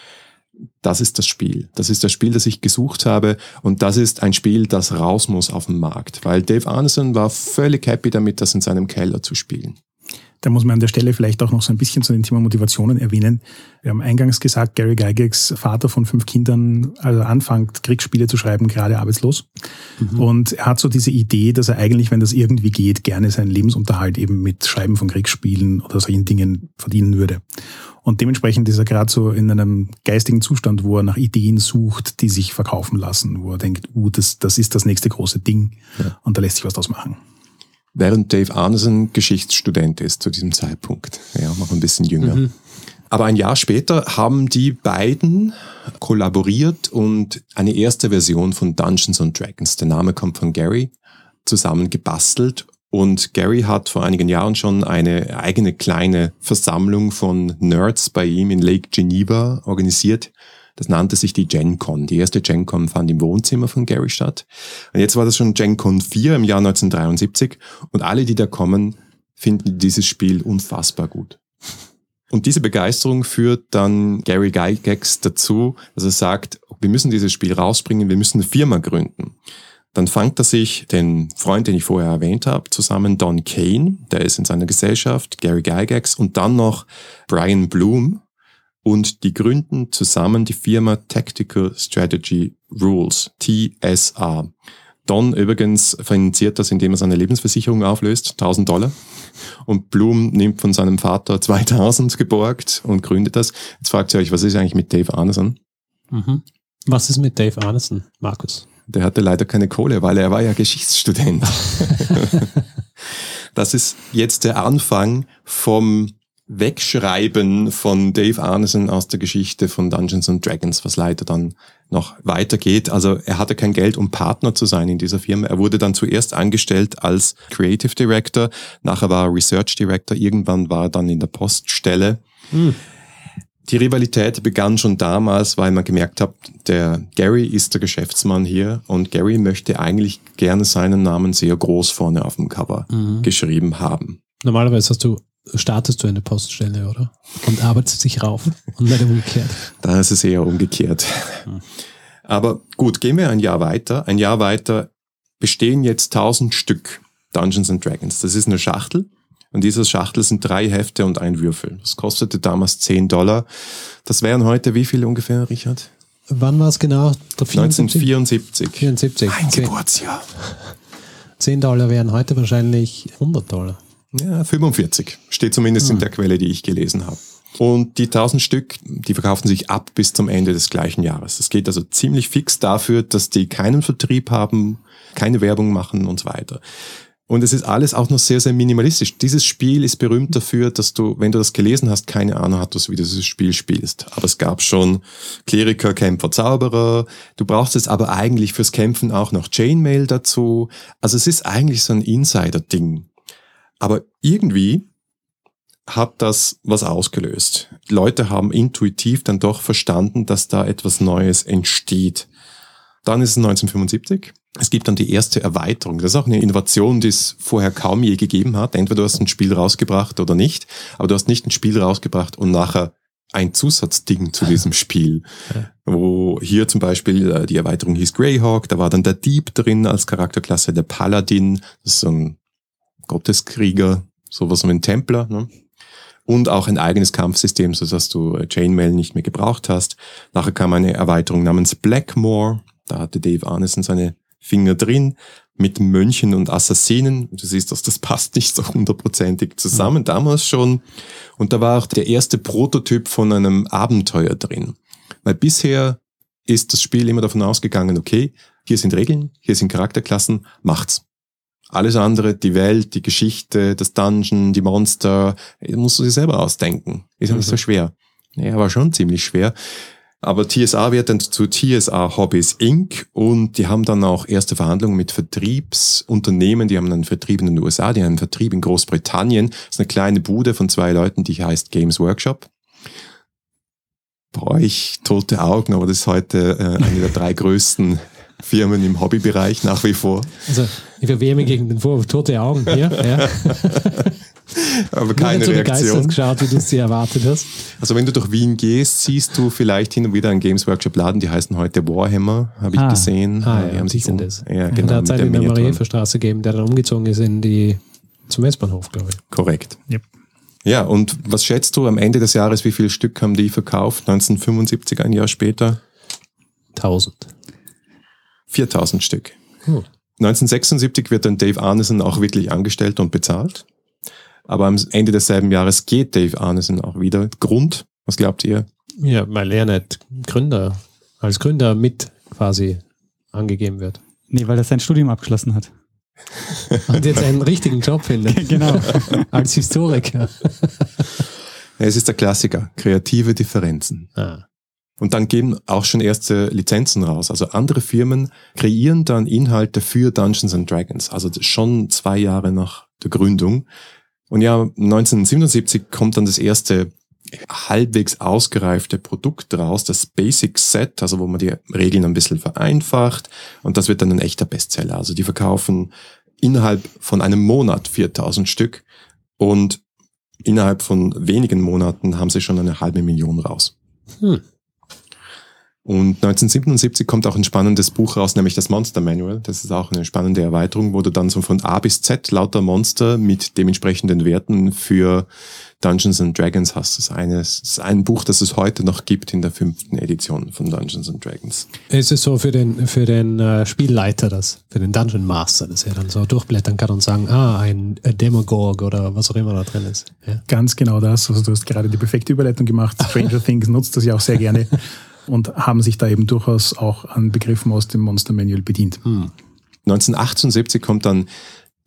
das ist das Spiel. Das ist das Spiel, das ich gesucht habe und das ist ein Spiel, das raus muss auf den Markt, weil Dave Arneson war völlig happy damit, das in seinem Keller zu spielen. Da muss man an der Stelle vielleicht auch noch so ein bisschen zu dem Thema Motivationen erwähnen. Wir haben eingangs gesagt, Gary Gygax, Vater von fünf Kindern, also anfängt Kriegsspiele zu schreiben, gerade arbeitslos. Mhm. Und er hat so diese Idee, dass er eigentlich, wenn das irgendwie geht, gerne seinen Lebensunterhalt eben mit Schreiben von Kriegsspielen oder solchen Dingen verdienen würde. Und dementsprechend ist er gerade so in einem geistigen Zustand, wo er nach Ideen sucht, die sich verkaufen lassen, wo er denkt, uh, das, das ist das nächste große Ding ja. und da lässt sich was draus machen während Dave Arneson Geschichtsstudent ist zu diesem Zeitpunkt. Ja, noch ein bisschen jünger. Mhm. Aber ein Jahr später haben die beiden kollaboriert und eine erste Version von Dungeons and Dragons, der Name kommt von Gary, zusammen gebastelt. Und Gary hat vor einigen Jahren schon eine eigene kleine Versammlung von Nerds bei ihm in Lake Geneva organisiert, das nannte sich die GenCon. Die erste GenCon fand im Wohnzimmer von Gary statt. Und jetzt war das schon GenCon 4 im Jahr 1973 und alle, die da kommen, finden dieses Spiel unfassbar gut. Und diese Begeisterung führt dann Gary Gygax dazu, dass er sagt, wir müssen dieses Spiel rausbringen, wir müssen eine Firma gründen. Dann fangt er sich den Freund, den ich vorher erwähnt habe, zusammen, Don Kane, der ist in seiner Gesellschaft, Gary Gygax und dann noch Brian Bloom, und die gründen zusammen die Firma Tactical Strategy Rules, TSA. Don übrigens finanziert das, indem er seine Lebensversicherung auflöst, 1000 Dollar. Und Bloom nimmt von seinem Vater 2000 geborgt und gründet das. Jetzt fragt ihr euch, was ist eigentlich mit Dave Arneson? Mhm. Was ist mit Dave Arneson, Markus? Der hatte leider keine Kohle, weil er war ja Geschichtsstudent. das ist jetzt der Anfang vom Wegschreiben von Dave Arneson aus der Geschichte von Dungeons and Dragons, was leider dann noch weitergeht. Also er hatte kein Geld, um Partner zu sein in dieser Firma. Er wurde dann zuerst angestellt als Creative Director, nachher war er Research Director, irgendwann war er dann in der Poststelle. Hm. Die Rivalität begann schon damals, weil man gemerkt hat, der Gary ist der Geschäftsmann hier und Gary möchte eigentlich gerne seinen Namen sehr groß vorne auf dem Cover mhm. geschrieben haben. Normalerweise hast du startest du eine Poststelle, oder? Und arbeitest dich rauf und nicht umgekehrt. Da ist es eher umgekehrt. Aber gut, gehen wir ein Jahr weiter. Ein Jahr weiter bestehen jetzt 1000 Stück Dungeons and Dragons. Das ist eine Schachtel. Und diese Schachtel sind drei Hefte und ein Würfel. Das kostete damals 10 Dollar. Das wären heute wie viel ungefähr, Richard? Wann war es genau? 1974. 74. Ein Geburtsjahr. 10 Dollar wären heute wahrscheinlich 100 Dollar. Ja, 45. Steht zumindest hm. in der Quelle, die ich gelesen habe. Und die 1000 Stück, die verkauften sich ab bis zum Ende des gleichen Jahres. Das geht also ziemlich fix dafür, dass die keinen Vertrieb haben, keine Werbung machen und so weiter. Und es ist alles auch noch sehr, sehr minimalistisch. Dieses Spiel ist berühmt dafür, dass du, wenn du das gelesen hast, keine Ahnung hattest, wie du dieses Spiel spielst. Aber es gab schon Kleriker, Kämpfer, Zauberer. Du brauchst es aber eigentlich fürs Kämpfen auch noch Chainmail dazu. Also es ist eigentlich so ein Insider-Ding. Aber irgendwie hat das was ausgelöst. Die Leute haben intuitiv dann doch verstanden, dass da etwas Neues entsteht. Dann ist es 1975. Es gibt dann die erste Erweiterung. Das ist auch eine Innovation, die es vorher kaum je gegeben hat. Entweder du hast ein Spiel rausgebracht oder nicht, aber du hast nicht ein Spiel rausgebracht und nachher ein Zusatzding zu diesem Spiel. Wo hier zum Beispiel äh, die Erweiterung hieß Greyhawk, da war dann der Dieb drin als Charakterklasse, der Paladin, das ist so ein Gotteskrieger, sowas wie ein Templer, ne? und auch ein eigenes Kampfsystem, so dass du Chainmail nicht mehr gebraucht hast. Nachher kam eine Erweiterung namens Blackmore, da hatte Dave Arneson seine Finger drin, mit Mönchen und Assassinen. Du siehst, dass das passt nicht so hundertprozentig zusammen, mhm. damals schon. Und da war auch der erste Prototyp von einem Abenteuer drin. Weil bisher ist das Spiel immer davon ausgegangen, okay, hier sind Regeln, hier sind Charakterklassen, macht's. Alles andere, die Welt, die Geschichte, das Dungeon, die Monster, musst du dir selber ausdenken. Ist ja nicht so schwer. Ja, war schon ziemlich schwer. Aber TSA wird dann zu TSA Hobbies Inc. und die haben dann auch erste Verhandlungen mit Vertriebsunternehmen. Die haben einen Vertrieb in den USA, die haben einen Vertrieb in Großbritannien. Das ist eine kleine Bude von zwei Leuten, die heißt Games Workshop. Brauche ich tote Augen, aber das ist heute äh, eine der drei größten Firmen im Hobbybereich nach wie vor. Also ich verwehre mich gegen den Vorwurf, tote Augen hier. Ja. Aber keine so begeistert Reaktion. geschaut, wie du es dir erwartet hast. Also wenn du durch Wien gehst, siehst du vielleicht hin und wieder einen Games Workshop Laden, die heißen heute Warhammer, habe ich Ah. gesehen. Ah, die ja, haben sich die sind um- es. Ja, Und genau. da hat es einen der in der Miniaturen. Mariefstraße gegeben, der dann umgezogen ist in die, zum Westbahnhof, glaube ich. Korrekt. Yep. Ja, und was schätzt du am Ende des Jahres, wie viel Stück haben die verkauft? 1975, ein Jahr später? 1000. 4000 Stück. Hm. 1976 wird dann Dave Arneson auch wirklich angestellt und bezahlt. Aber am Ende desselben Jahres geht Dave Arneson auch wieder. Grund, was glaubt ihr? Ja, weil er nicht Gründer, als Gründer mit quasi angegeben wird. Nee, weil er sein Studium abgeschlossen hat. Und jetzt einen richtigen Job findet. genau. Als Historiker. Es ist der Klassiker, kreative Differenzen. Ah. Und dann geben auch schon erste Lizenzen raus. Also andere Firmen kreieren dann Inhalte für Dungeons and Dragons. Also schon zwei Jahre nach der Gründung. Und ja, 1977 kommt dann das erste halbwegs ausgereifte Produkt raus, das Basic Set, also wo man die Regeln ein bisschen vereinfacht. Und das wird dann ein echter Bestseller. Also die verkaufen innerhalb von einem Monat 4000 Stück und innerhalb von wenigen Monaten haben sie schon eine halbe Million raus. Hm. Und 1977 kommt auch ein spannendes Buch raus, nämlich das Monster Manual. Das ist auch eine spannende Erweiterung, wo du dann so von A bis Z lauter Monster mit dementsprechenden Werten für Dungeons and Dragons hast. Das ist, eines, das ist ein Buch, das es heute noch gibt in der fünften Edition von Dungeons and Dragons. Es ist so für den, für den äh, Spielleiter, das, für den Dungeon Master, dass er dann so durchblättern kann und sagen, ah, ein äh, Demogorg oder was auch immer da drin ist. Ja. Ganz genau das. Also du hast gerade die perfekte Überleitung gemacht. Stranger Things nutzt das ja auch sehr gerne und haben sich da eben durchaus auch an Begriffen aus dem Monster Manual bedient. 1978 kommt dann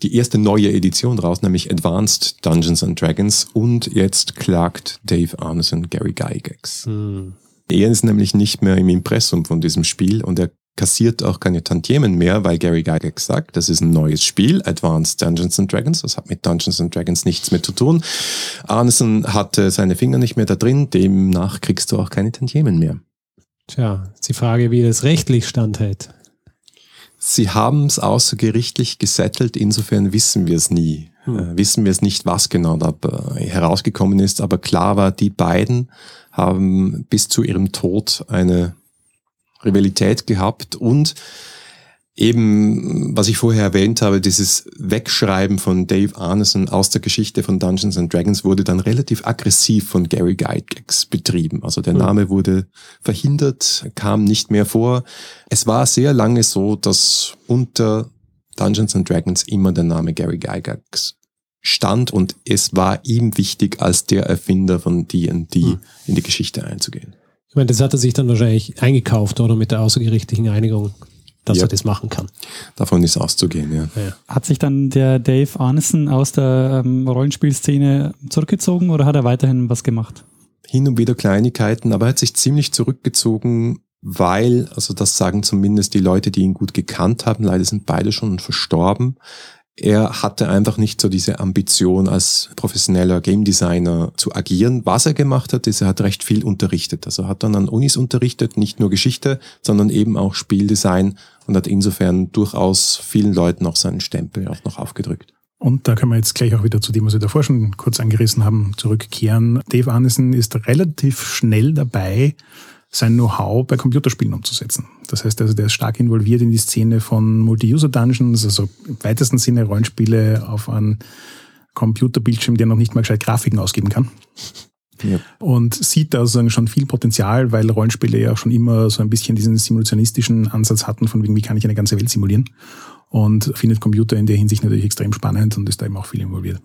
die erste neue Edition raus, nämlich Advanced Dungeons and Dragons. Und jetzt klagt Dave Arneson Gary Gygax. Hm. Er ist nämlich nicht mehr im Impressum von diesem Spiel und er kassiert auch keine Tantiemen mehr, weil Gary Gygax sagt, das ist ein neues Spiel, Advanced Dungeons and Dragons, das hat mit Dungeons and Dragons nichts mehr zu tun. Arneson hatte seine Finger nicht mehr da drin, demnach kriegst du auch keine Tantiemen mehr. Tja, ist die Frage, wie das rechtlich standhält. Sie haben es außergerichtlich gesettelt, insofern wissen wir es nie. Äh, wissen wir es nicht, was genau da äh, herausgekommen ist, aber klar war, die beiden haben bis zu ihrem Tod eine Rivalität gehabt und eben, was ich vorher erwähnt habe, dieses Wegschreiben von Dave Arneson aus der Geschichte von Dungeons and Dragons wurde dann relativ aggressiv von Gary Gygax betrieben. Also der Name wurde verhindert, kam nicht mehr vor. Es war sehr lange so, dass unter Dungeons and Dragons immer der Name Gary Gygax stand und es war ihm wichtig, als der Erfinder von D&D Hm. in die Geschichte einzugehen. Ich meine, das hat er sich dann wahrscheinlich eingekauft, oder mit der außergerichtlichen Einigung, dass Ja. er das machen kann. Davon ist auszugehen, ja. Ja. Hat sich dann der Dave Arneson aus der ähm, Rollenspielszene zurückgezogen oder hat er weiterhin was gemacht? hin und wieder Kleinigkeiten, aber er hat sich ziemlich zurückgezogen, weil, also das sagen zumindest die Leute, die ihn gut gekannt haben, leider sind beide schon verstorben. Er hatte einfach nicht so diese Ambition, als professioneller Game Designer zu agieren. Was er gemacht hat, ist, er hat recht viel unterrichtet. Also er hat dann an Unis unterrichtet, nicht nur Geschichte, sondern eben auch Spieldesign und hat insofern durchaus vielen Leuten auch seinen Stempel auch noch aufgedrückt. Und da können wir jetzt gleich auch wieder zu dem, was wir davor schon kurz angerissen haben, zurückkehren. Dave Arneson ist relativ schnell dabei, sein Know-how bei Computerspielen umzusetzen. Das heißt also, der ist stark involviert in die Szene von Multi-User-Dungeons, also im weitesten Sinne Rollenspiele auf einem Computerbildschirm, der noch nicht mal gescheit Grafiken ausgeben kann. Ja. Und sieht da sozusagen schon viel Potenzial, weil Rollenspiele ja auch schon immer so ein bisschen diesen simulationistischen Ansatz hatten, von wegen, wie kann ich eine ganze Welt simulieren? Und findet Computer in der Hinsicht natürlich extrem spannend und ist da eben auch viel involviert.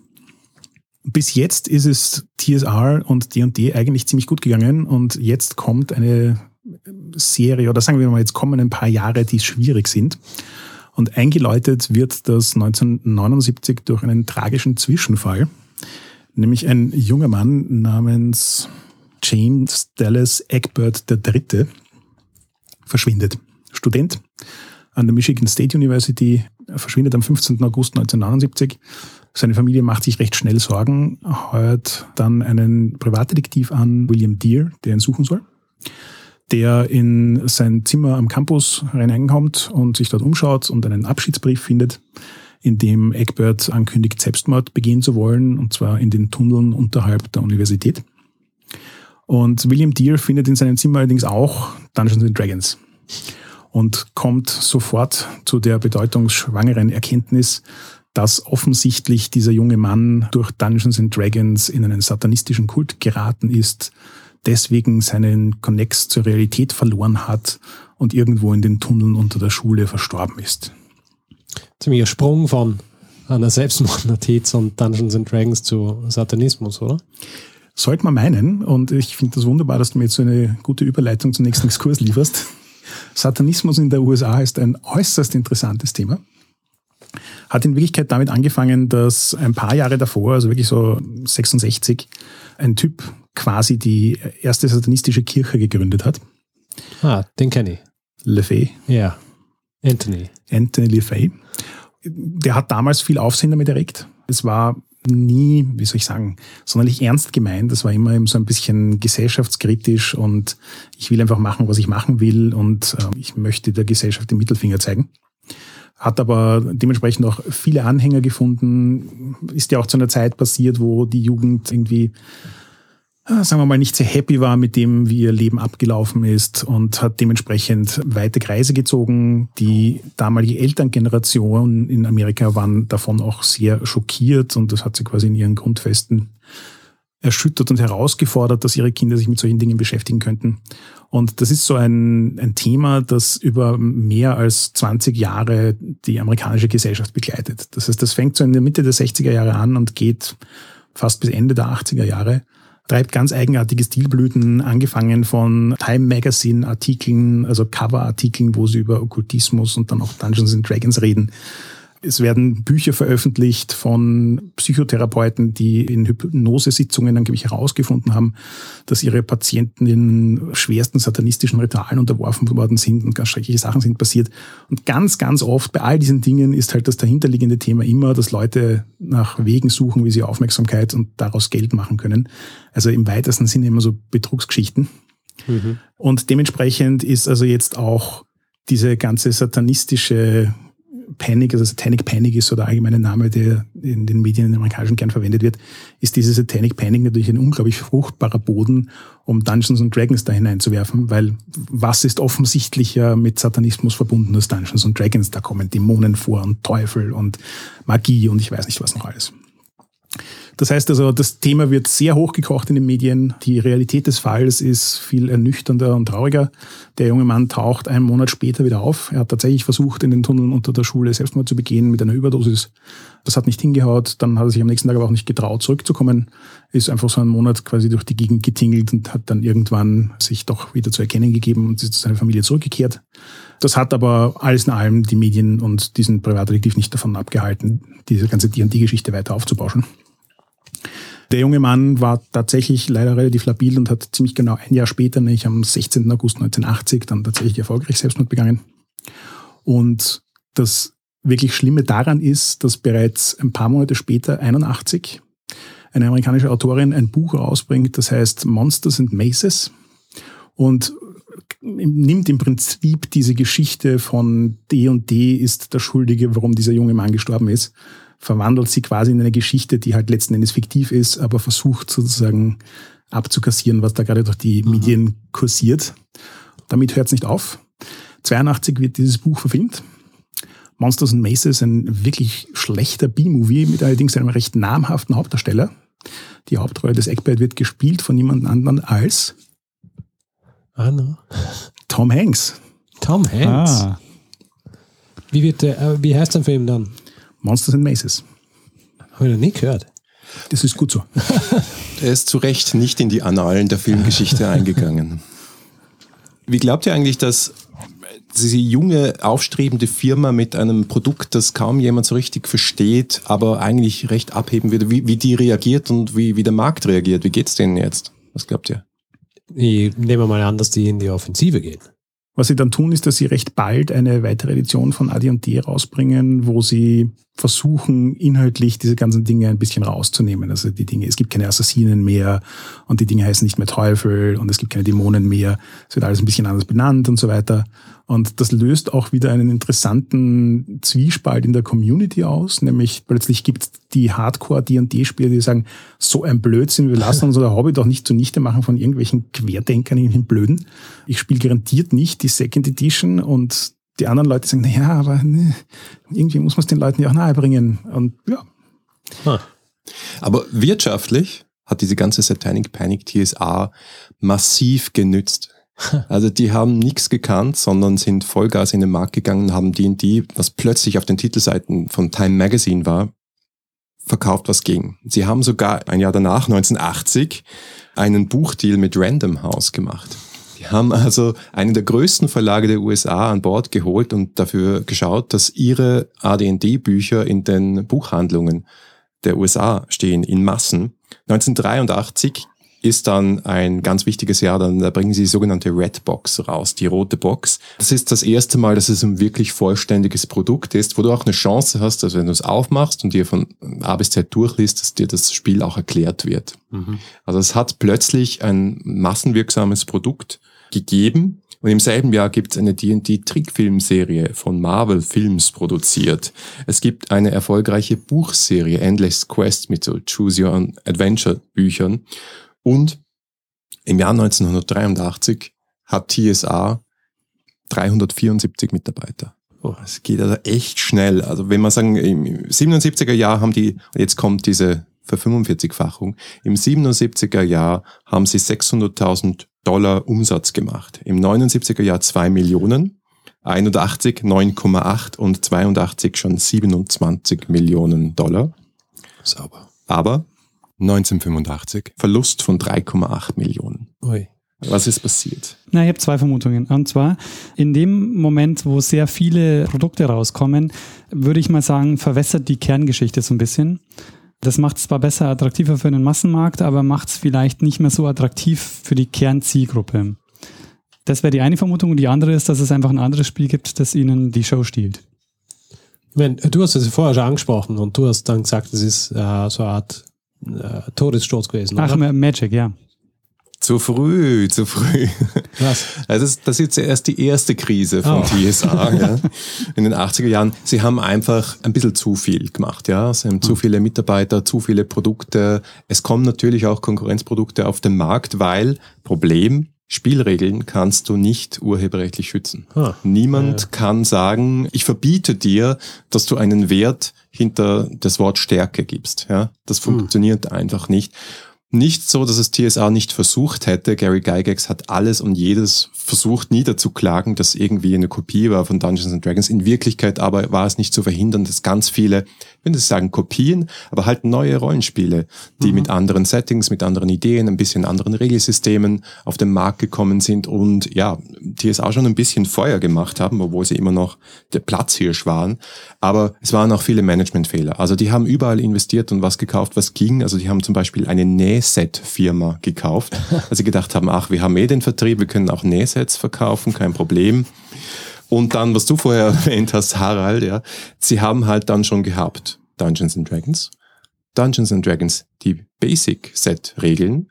Bis jetzt ist es TSR und D&D eigentlich ziemlich gut gegangen und jetzt kommt eine Serie, oder sagen wir mal, jetzt kommen ein paar Jahre, die schwierig sind. Und eingeläutet wird das 1979 durch einen tragischen Zwischenfall, nämlich ein junger Mann namens James Dallas Egbert III. verschwindet. Student an der Michigan State University, verschwindet am 15. August 1979. Seine Familie macht sich recht schnell Sorgen, heuert dann einen Privatdetektiv an, William Deere, der ihn suchen soll der in sein Zimmer am Campus reinkommt und sich dort umschaut und einen Abschiedsbrief findet, in dem Egbert ankündigt, Selbstmord begehen zu wollen, und zwar in den Tunneln unterhalb der Universität. Und William Deere findet in seinem Zimmer allerdings auch Dungeons and Dragons und kommt sofort zu der bedeutungsschwangeren Erkenntnis, dass offensichtlich dieser junge Mann durch Dungeons and Dragons in einen satanistischen Kult geraten ist, deswegen seinen Connex zur Realität verloren hat und irgendwo in den Tunneln unter der Schule verstorben ist. Ziemlicher Sprung von einer Selbstmordnotiz und Dungeons and Dragons zu Satanismus, oder? Sollte man meinen, und ich finde das wunderbar, dass du mir jetzt so eine gute Überleitung zum nächsten Exkurs lieferst. Satanismus in der USA ist ein äußerst interessantes Thema. Hat in Wirklichkeit damit angefangen, dass ein paar Jahre davor, also wirklich so 66, ein Typ quasi die erste satanistische Kirche gegründet hat. Ah, den kenne ich. LeFay. Ja, Anthony. Anthony LeFay. Der hat damals viel Aufsehen damit erregt. Es war nie, wie soll ich sagen, sonderlich ernst gemeint. Das war immer so ein bisschen gesellschaftskritisch und ich will einfach machen, was ich machen will und äh, ich möchte der Gesellschaft den Mittelfinger zeigen. Hat aber dementsprechend auch viele Anhänger gefunden. Ist ja auch zu einer Zeit passiert, wo die Jugend irgendwie äh, sagen wir mal, nicht sehr happy war mit dem, wie ihr Leben abgelaufen ist und hat dementsprechend weite Kreise gezogen. Die damalige Elterngeneration in Amerika waren davon auch sehr schockiert und das hat sie quasi in ihren Grundfesten erschüttert und herausgefordert, dass ihre Kinder sich mit solchen Dingen beschäftigen könnten. Und das ist so ein, ein Thema, das über mehr als 20 Jahre die amerikanische Gesellschaft begleitet. Das heißt, das fängt so in der Mitte der 60er Jahre an und geht fast bis Ende der 80er Jahre treibt ganz eigenartige Stilblüten, angefangen von Time Magazine Artikeln, also Cover-Artikeln, wo sie über Okkultismus und dann auch Dungeons and Dragons reden, es werden Bücher veröffentlicht von Psychotherapeuten, die in Hypnosesitzungen angeblich herausgefunden haben, dass ihre Patienten in schwersten satanistischen Ritualen unterworfen worden sind und ganz schreckliche Sachen sind passiert. Und ganz, ganz oft bei all diesen Dingen ist halt das dahinterliegende Thema immer, dass Leute nach Wegen suchen, wie sie Aufmerksamkeit und daraus Geld machen können. Also im weitesten Sinne immer so Betrugsgeschichten. Mhm. Und dementsprechend ist also jetzt auch diese ganze satanistische Panic, also Satanic Panic ist so der allgemeine Name, der in den Medien in den amerikanischen gern verwendet wird, ist diese Satanic Panic natürlich ein unglaublich fruchtbarer Boden, um Dungeons and Dragons da hineinzuwerfen, weil was ist offensichtlicher mit Satanismus verbunden als Dungeons and Dragons? Da kommen Dämonen vor und Teufel und Magie und ich weiß nicht was noch alles. Das heißt also, das Thema wird sehr hochgekocht in den Medien. Die Realität des Falls ist viel ernüchternder und trauriger. Der junge Mann taucht einen Monat später wieder auf. Er hat tatsächlich versucht, in den Tunneln unter der Schule Selbstmord zu begehen mit einer Überdosis. Das hat nicht hingehaut. Dann hat er sich am nächsten Tag aber auch nicht getraut, zurückzukommen. Ist einfach so einen Monat quasi durch die Gegend getingelt und hat dann irgendwann sich doch wieder zu erkennen gegeben und ist zu seiner Familie zurückgekehrt. Das hat aber alles in allem die Medien und diesen Privatdetektiv nicht davon abgehalten, diese ganze D&D-Geschichte weiter aufzubauschen. Der junge Mann war tatsächlich leider relativ labil und hat ziemlich genau ein Jahr später, nämlich am 16. August 1980, dann tatsächlich erfolgreich Selbstmord begangen. Und das wirklich Schlimme daran ist, dass bereits ein paar Monate später, 81, eine amerikanische Autorin ein Buch rausbringt, das heißt Monsters and Maces und nimmt im Prinzip diese Geschichte von D und D ist der Schuldige, warum dieser junge Mann gestorben ist verwandelt sie quasi in eine Geschichte, die halt letzten Endes fiktiv ist, aber versucht sozusagen abzukassieren, was da gerade durch die mhm. Medien kursiert. Damit hört es nicht auf. 82 wird dieses Buch verfilmt. Monsters and Maces, ein wirklich schlechter B-Movie mit allerdings einem recht namhaften Hauptdarsteller. Die Hauptrolle des Eckbert wird gespielt von niemand anderen als Anna. Tom Hanks. Tom Hanks. Ah. Wie, wird der, äh, wie heißt der Film dann? Monsters and Maces. Habe ich noch nie gehört. Das ist gut so. er ist zu Recht nicht in die Annalen der Filmgeschichte eingegangen. Wie glaubt ihr eigentlich, dass diese junge, aufstrebende Firma mit einem Produkt, das kaum jemand so richtig versteht, aber eigentlich recht abheben würde, wie, wie die reagiert und wie, wie der Markt reagiert. Wie geht's denen jetzt? Was glaubt ihr? Ich nehme mal an, dass die in die Offensive gehen. Was sie dann tun, ist, dass sie recht bald eine weitere Edition von AD&D rausbringen, wo sie versuchen, inhaltlich diese ganzen Dinge ein bisschen rauszunehmen. Also die Dinge, es gibt keine Assassinen mehr und die Dinge heißen nicht mehr Teufel und es gibt keine Dämonen mehr. Es wird alles ein bisschen anders benannt und so weiter. Und das löst auch wieder einen interessanten Zwiespalt in der Community aus, nämlich plötzlich gibt es die Hardcore-D&D-Spieler, die sagen, so ein Blödsinn, wir lassen unser Hobby doch nicht zunichte machen von irgendwelchen Querdenkern, irgendwelchen Blöden. Ich spiele garantiert nicht die Second Edition und die anderen Leute sagen, naja, aber ne, irgendwie muss man es den Leuten ja auch nahebringen. Und ja. Huh. Aber wirtschaftlich hat diese ganze Satanic Panic TSA massiv genützt. Also die haben nichts gekannt, sondern sind Vollgas in den Markt gegangen, haben D&D, was plötzlich auf den Titelseiten von Time Magazine war, verkauft, was ging. Sie haben sogar ein Jahr danach, 1980, einen Buchdeal mit Random House gemacht. Die haben also einen der größten Verlage der USA an Bord geholt und dafür geschaut, dass ihre AD&D-Bücher in den Buchhandlungen der USA stehen, in Massen. 1983 ist dann ein ganz wichtiges Jahr, dann da bringen sie die sogenannte Red Box raus, die rote Box. Das ist das erste Mal, dass es ein wirklich vollständiges Produkt ist, wo du auch eine Chance hast, dass wenn du es aufmachst und dir von A bis Z durchliest, dass dir das Spiel auch erklärt wird. Mhm. Also es hat plötzlich ein massenwirksames Produkt gegeben, und im selben Jahr gibt es eine D&D-Trickfilmserie von Marvel Films produziert. Es gibt eine erfolgreiche Buchserie Endless Quest mit so Choose Your Own Adventure Büchern. Und im Jahr 1983 hat TSA 374 Mitarbeiter. Oh, es geht also echt schnell. Also wenn man sagen, im 77er Jahr haben die, jetzt kommt diese Ver-45-Fachung, im 77er Jahr haben sie 600.000 Dollar Umsatz gemacht. Im 79er Jahr 2 Millionen, 81 9,8 und 82 schon 27 Millionen Dollar. Sauber. Aber 1985 Verlust von 3,8 Millionen. Ui. Was ist passiert? Na, ich habe zwei Vermutungen. Und zwar, in dem Moment, wo sehr viele Produkte rauskommen, würde ich mal sagen, verwässert die Kerngeschichte so ein bisschen. Das macht es zwar besser attraktiver für den Massenmarkt, aber macht es vielleicht nicht mehr so attraktiv für die Kernzielgruppe. Das wäre die eine Vermutung. Und die andere ist, dass es einfach ein anderes Spiel gibt, das ihnen die Show stiehlt. Wenn, du hast es vorher schon angesprochen und du hast dann gesagt, es ist äh, so eine Art äh, Todesstoß gewesen. Ach, oder? Magic, ja. Zu früh, zu früh. Was? Also das, das ist jetzt erst die erste Krise von oh. TSA ja, in den 80er Jahren. Sie haben einfach ein bisschen zu viel gemacht. Ja, Sie haben zu hm. viele Mitarbeiter, zu viele Produkte. Es kommen natürlich auch Konkurrenzprodukte auf den Markt, weil Problem, Spielregeln kannst du nicht urheberrechtlich schützen. Ah, Niemand ja. kann sagen, ich verbiete dir, dass du einen Wert hinter das Wort Stärke gibst. Ja, das hm. funktioniert hm. einfach nicht. Nicht so, dass es TSA nicht versucht hätte. Gary Gygax hat alles und jedes versucht niederzuklagen, dass irgendwie eine Kopie war von Dungeons and Dragons. In Wirklichkeit aber war es nicht zu verhindern, dass ganz viele, ich will nicht sagen Kopien, aber halt neue Rollenspiele, die mhm. mit anderen Settings, mit anderen Ideen, ein bisschen anderen Regelsystemen auf den Markt gekommen sind und ja, TSA schon ein bisschen Feuer gemacht haben, obwohl sie immer noch der Platzhirsch waren. Aber es waren auch viele Managementfehler. Also die haben überall investiert und was gekauft, was ging. Also die haben zum Beispiel eine Nähset-Firma gekauft, weil sie gedacht haben, ach, wir haben eh den Vertrieb, wir können auch Nähset Sets verkaufen, kein Problem. Und dann, was du vorher erwähnt hast, Harald, ja, sie haben halt dann schon gehabt Dungeons and Dragons, Dungeons and Dragons, die Basic Set Regeln,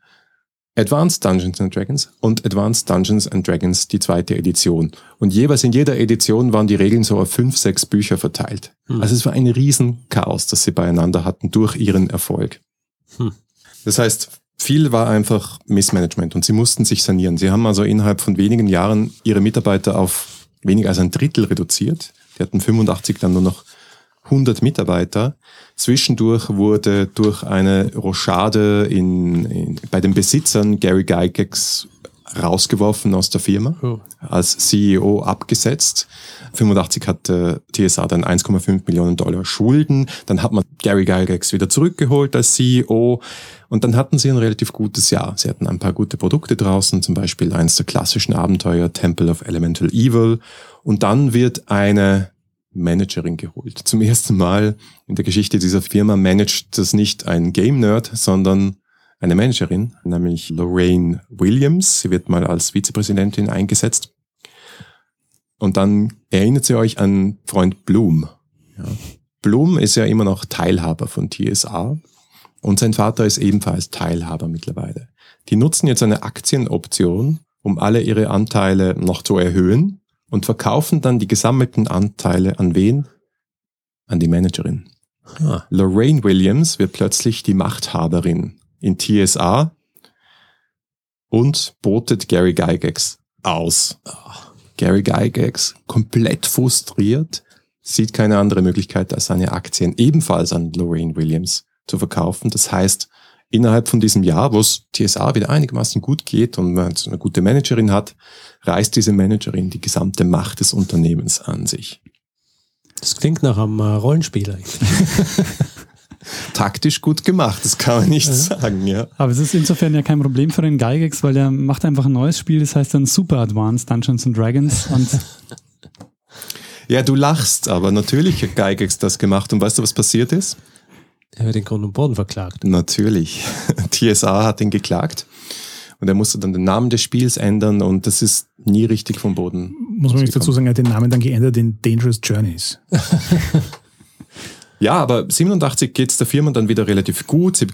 Advanced Dungeons and Dragons und Advanced Dungeons and Dragons, die zweite Edition. Und jeweils in jeder Edition waren die Regeln so auf fünf, sechs Bücher verteilt. Hm. Also es war ein Riesenchaos, das sie beieinander hatten durch ihren Erfolg. Hm. Das heißt, viel war einfach Missmanagement und sie mussten sich sanieren. Sie haben also innerhalb von wenigen Jahren ihre Mitarbeiter auf weniger als ein Drittel reduziert. Die hatten 85 dann nur noch 100 Mitarbeiter. Zwischendurch wurde durch eine Rochade in, in, bei den Besitzern Gary Gygax rausgeworfen aus der Firma, Oh. als CEO abgesetzt. 85 hatte TSA dann 1,5 Millionen Dollar Schulden. Dann hat man Gary Gygax wieder zurückgeholt als CEO. Und dann hatten sie ein relativ gutes Jahr. Sie hatten ein paar gute Produkte draußen, zum Beispiel eins der klassischen Abenteuer Temple of Elemental Evil. Und dann wird eine Managerin geholt. Zum ersten Mal in der Geschichte dieser Firma managt das nicht ein Game Nerd, sondern eine Managerin, nämlich Lorraine Williams. Sie wird mal als Vizepräsidentin eingesetzt. Und dann erinnert sie euch an Freund Bloom. Ja. Bloom ist ja immer noch Teilhaber von TSA und sein Vater ist ebenfalls Teilhaber mittlerweile. Die nutzen jetzt eine Aktienoption, um alle ihre Anteile noch zu erhöhen und verkaufen dann die gesammelten Anteile an wen? An die Managerin. Ah. Lorraine Williams wird plötzlich die Machthaberin in TSA und botet Gary Gygax aus. Gary Gygax komplett frustriert, sieht keine andere Möglichkeit, als seine Aktien ebenfalls an Lorraine Williams zu verkaufen. Das heißt, innerhalb von diesem Jahr, wo es TSA wieder einigermaßen gut geht und man eine gute Managerin hat, reißt diese Managerin die gesamte Macht des Unternehmens an sich. Das klingt nach einem äh, Rollenspiel eigentlich. Taktisch gut gemacht, das kann man nicht sagen, ja. Aber es ist insofern ja kein Problem für den Gygax, weil der macht einfach ein neues Spiel, das heißt dann Super Advanced Dungeons and Dragons und Ja, du lachst, aber natürlich hat Gygax das gemacht und weißt du, was passiert ist? Er wird in Grund und Boden verklagt. Natürlich. TSA hat ihn geklagt und er musste dann den Namen des Spiels ändern und das ist nie richtig vom Boden. Muss man nicht dazu sagen, er hat den Namen dann geändert in Dangerous Journeys. Ja, aber 87 geht's der Firma dann wieder relativ gut. Sie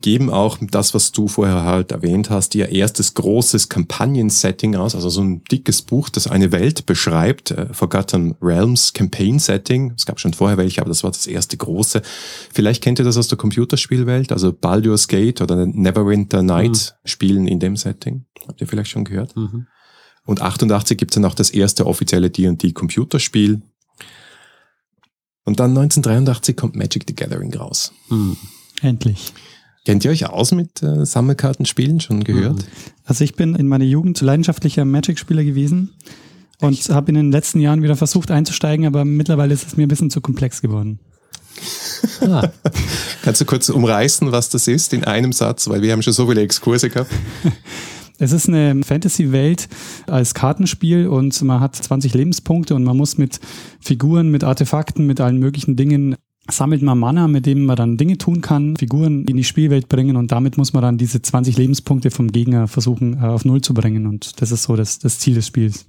geben auch das, was du vorher halt erwähnt hast, ihr erstes großes Kampagnen-Setting aus, also so ein dickes Buch, das eine Welt beschreibt, äh, Forgotten Realms Campaign Setting. Es gab schon vorher welche, aber das war das erste große. Vielleicht kennt ihr das aus der Computerspielwelt, also Baldur's Gate oder Neverwinter Night spielen in dem Setting. Habt ihr vielleicht schon gehört? Mhm. Und 88 gibt's dann auch das erste offizielle D&D Computerspiel. Und dann 1983 kommt Magic the Gathering raus. Hm. endlich. Kennt ihr euch aus mit äh, Sammelkartenspielen? Schon gehört? Also ich bin in meiner Jugend leidenschaftlicher Magic-Spieler gewesen und habe in den letzten Jahren wieder versucht einzusteigen, aber mittlerweile ist es mir ein bisschen zu komplex geworden. Ah, Kannst du kurz umreißen, was das ist in einem Satz? Weil wir haben schon so viele Exkurse gehabt. Es ist eine Fantasy-Welt als Kartenspiel und man hat 20 Lebenspunkte und man muss mit Figuren, mit Artefakten, mit allen möglichen Dingen sammelt man Mana, mit dem man dann Dinge tun kann, Figuren in die Spielwelt bringen und damit muss man dann diese 20 Lebenspunkte vom Gegner versuchen äh, auf Null zu bringen und das ist so das, das Ziel des Spiels.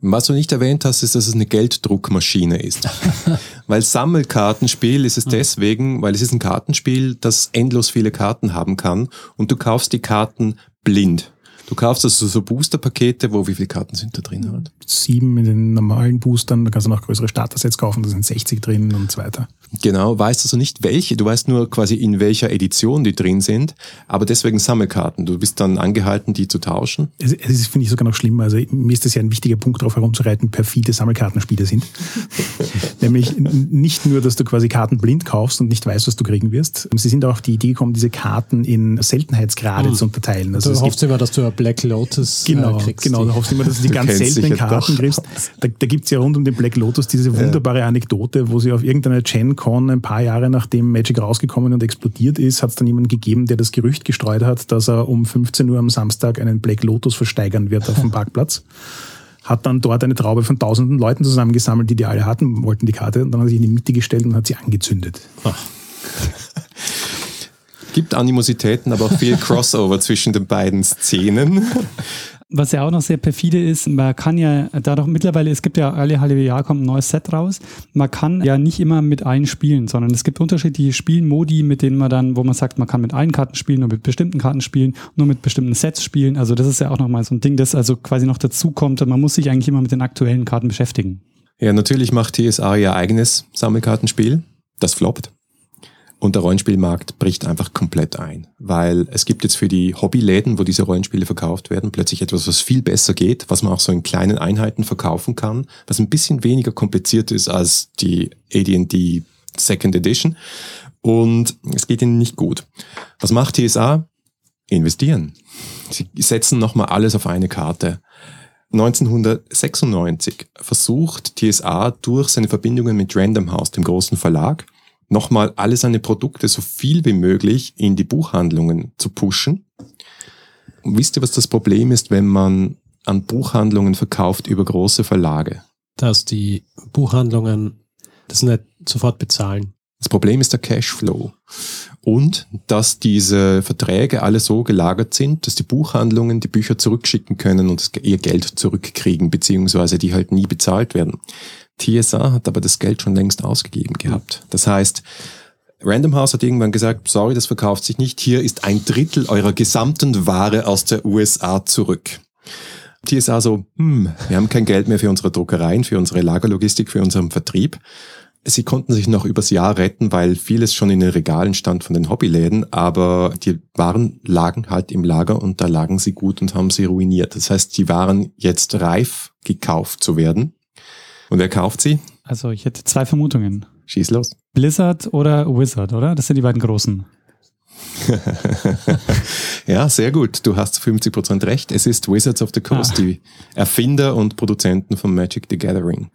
Was du nicht erwähnt hast, ist, dass es eine Gelddruckmaschine ist. weil Sammelkartenspiel ist es deswegen, weil es ist ein Kartenspiel, das endlos viele Karten haben kann und du kaufst die Karten blind. Du kaufst also so Booster-Pakete, wo wie viele Karten sind da drin? Halt? Sieben in den normalen Boostern, da kannst du noch größere Starter-Sets kaufen, da sind 60 drin und so weiter. Genau, weißt also nicht welche, du weißt nur quasi in welcher Edition die drin sind, aber deswegen Sammelkarten. Du bist dann angehalten, die zu tauschen. Es, es ist, finde ich, sogar noch schlimmer. Also mir ist das ja ein wichtiger Punkt, darauf herumzureiten, perfide Sammelkartenspiele sind. Nämlich nicht nur, dass du quasi Karten blind kaufst und nicht weißt, was du kriegen wirst. Sie sind auch auf die Idee gekommen, diese Karten in Seltenheitsgrade zu unterteilen. Also du es hoffst immer, dass du ein Black Lotus Genau, äh, kriegst. genau. Da hoffst du immer, dass du die Du ganz seltenen Karten doch kriegst. Da, da gibt's ja rund um den Black Lotus diese wunderbare Anekdote, wo sie auf irgendeiner Gen Con ein paar Jahre nachdem Magic rausgekommen und explodiert ist, hat es dann jemanden gegeben, der das Gerücht gestreut hat, dass er um 15 Uhr am Samstag einen Black Lotus versteigern wird auf dem Parkplatz. Hat dann dort eine Traube von tausenden Leuten zusammengesammelt, die die alle hatten, wollten die Karte, und dann hat er sich in die Mitte gestellt und hat sie angezündet. Gibt Animositäten, aber auch viel Crossover zwischen den beiden Szenen. Was ja auch noch sehr perfide ist, man kann ja dadurch mittlerweile, es gibt ja alle halbe Jahr kommt ein neues Set raus. Man kann ja nicht immer mit allen spielen, sondern es gibt unterschiedliche Spielmodi, mit denen man dann, wo man sagt, man kann mit allen Karten spielen, nur mit bestimmten Karten spielen, nur mit bestimmten Sets spielen. Also das ist ja auch nochmal so ein Ding, das also quasi noch dazu kommt. Man muss sich eigentlich immer mit den aktuellen Karten beschäftigen. Ja, natürlich macht TSA ihr eigenes Sammelkartenspiel. Das floppt. Und der Rollenspielmarkt bricht einfach komplett ein, weil es gibt jetzt für die Hobbyläden, wo diese Rollenspiele verkauft werden, plötzlich etwas, was viel besser geht, was man auch so in kleinen Einheiten verkaufen kann, was ein bisschen weniger kompliziert ist als die AD&D Second Edition. Und es geht ihnen nicht gut. Was macht TSA? investieren. Sie setzen nochmal alles auf eine Karte. 1996 versucht TSA durch seine Verbindungen mit Random House, dem großen Verlag, nochmal alle seine Produkte so viel wie möglich in die Buchhandlungen zu pushen. Und wisst ihr, was das Problem ist, wenn man an Buchhandlungen verkauft über große Verlage? Dass die Buchhandlungen das nicht sofort bezahlen. Das Problem ist der Cashflow. Und dass diese Verträge alle so gelagert sind, dass die Buchhandlungen die Bücher zurückschicken können und ihr Geld zurückkriegen, beziehungsweise die halt nie bezahlt werden. TSA hat aber das Geld schon längst ausgegeben gehabt. Das heißt, Random House hat irgendwann gesagt, sorry, das verkauft sich nicht. Hier ist ein Drittel eurer gesamten Ware aus der USA zurück. TSA so, hm, wir haben kein Geld mehr für unsere Druckereien, für unsere Lagerlogistik, für unseren Vertrieb. Sie konnten sich noch übers Jahr retten, weil vieles schon in den Regalen stand von den Hobbyläden, aber die Waren lagen halt im Lager und da lagen sie gut und haben sie ruiniert. Das heißt, die waren jetzt reif gekauft zu werden. Und wer kauft sie? Also ich hätte zwei Vermutungen. Schieß los. Blizzard oder Wizard, oder? Das sind die beiden großen. ja, sehr gut. Du hast 50% recht. Es ist Wizards of the Coast, ah. die Erfinder und Produzenten von Magic the Gathering.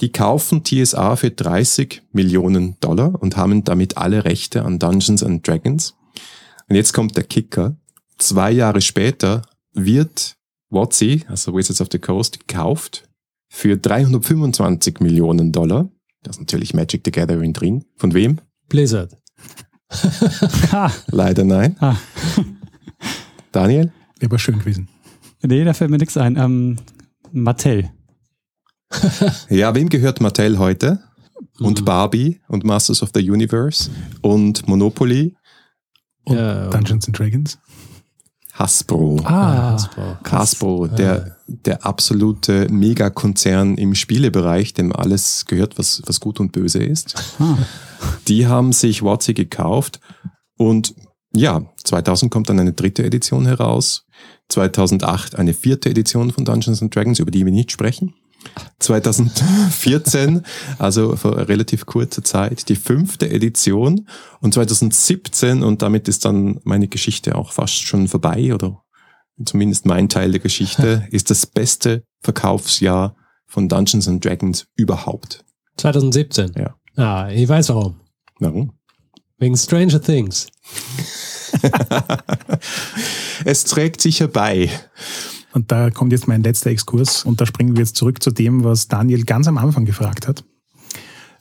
Die kaufen TSA für 30 Millionen Dollar und haben damit alle Rechte an Dungeons and Dragons. Und jetzt kommt der Kicker. Zwei Jahre später wird WotC, also Wizards of the Coast, gekauft für 325 Millionen Dollar. Da ist natürlich Magic the Gathering drin. Von wem? Blizzard. Leider nein. Ah. Daniel? Wäre aber schön gewesen. Nee, da fällt mir nichts ein. Ähm, Mattel. ja, wem gehört Mattel heute? Und mhm. Barbie und Masters of the Universe und Monopoly und ja, Dungeons and Dragons. Hasbro. Ah, Hasbro. Hasbro, der, der absolute Megakonzern im Spielebereich, dem alles gehört, was, was gut und böse ist. Ah. Die haben sich WotC gekauft und ja, 2000 kommt dann eine dritte Edition heraus. 2008 eine vierte Edition von Dungeons and Dragons, über die wir nicht sprechen. 2014, also vor relativ kurzer Zeit, die fünfte Edition und 2017 und damit ist dann meine Geschichte auch fast schon vorbei oder zumindest mein Teil der Geschichte, ist das beste Verkaufsjahr von Dungeons and Dragons überhaupt. 2017? Ja. Ah, ich weiß warum. Warum? Wegen Stranger Things. es trägt sicher bei. Und da kommt jetzt mein letzter Exkurs und da springen wir jetzt zurück zu dem, was Daniel ganz am Anfang gefragt hat.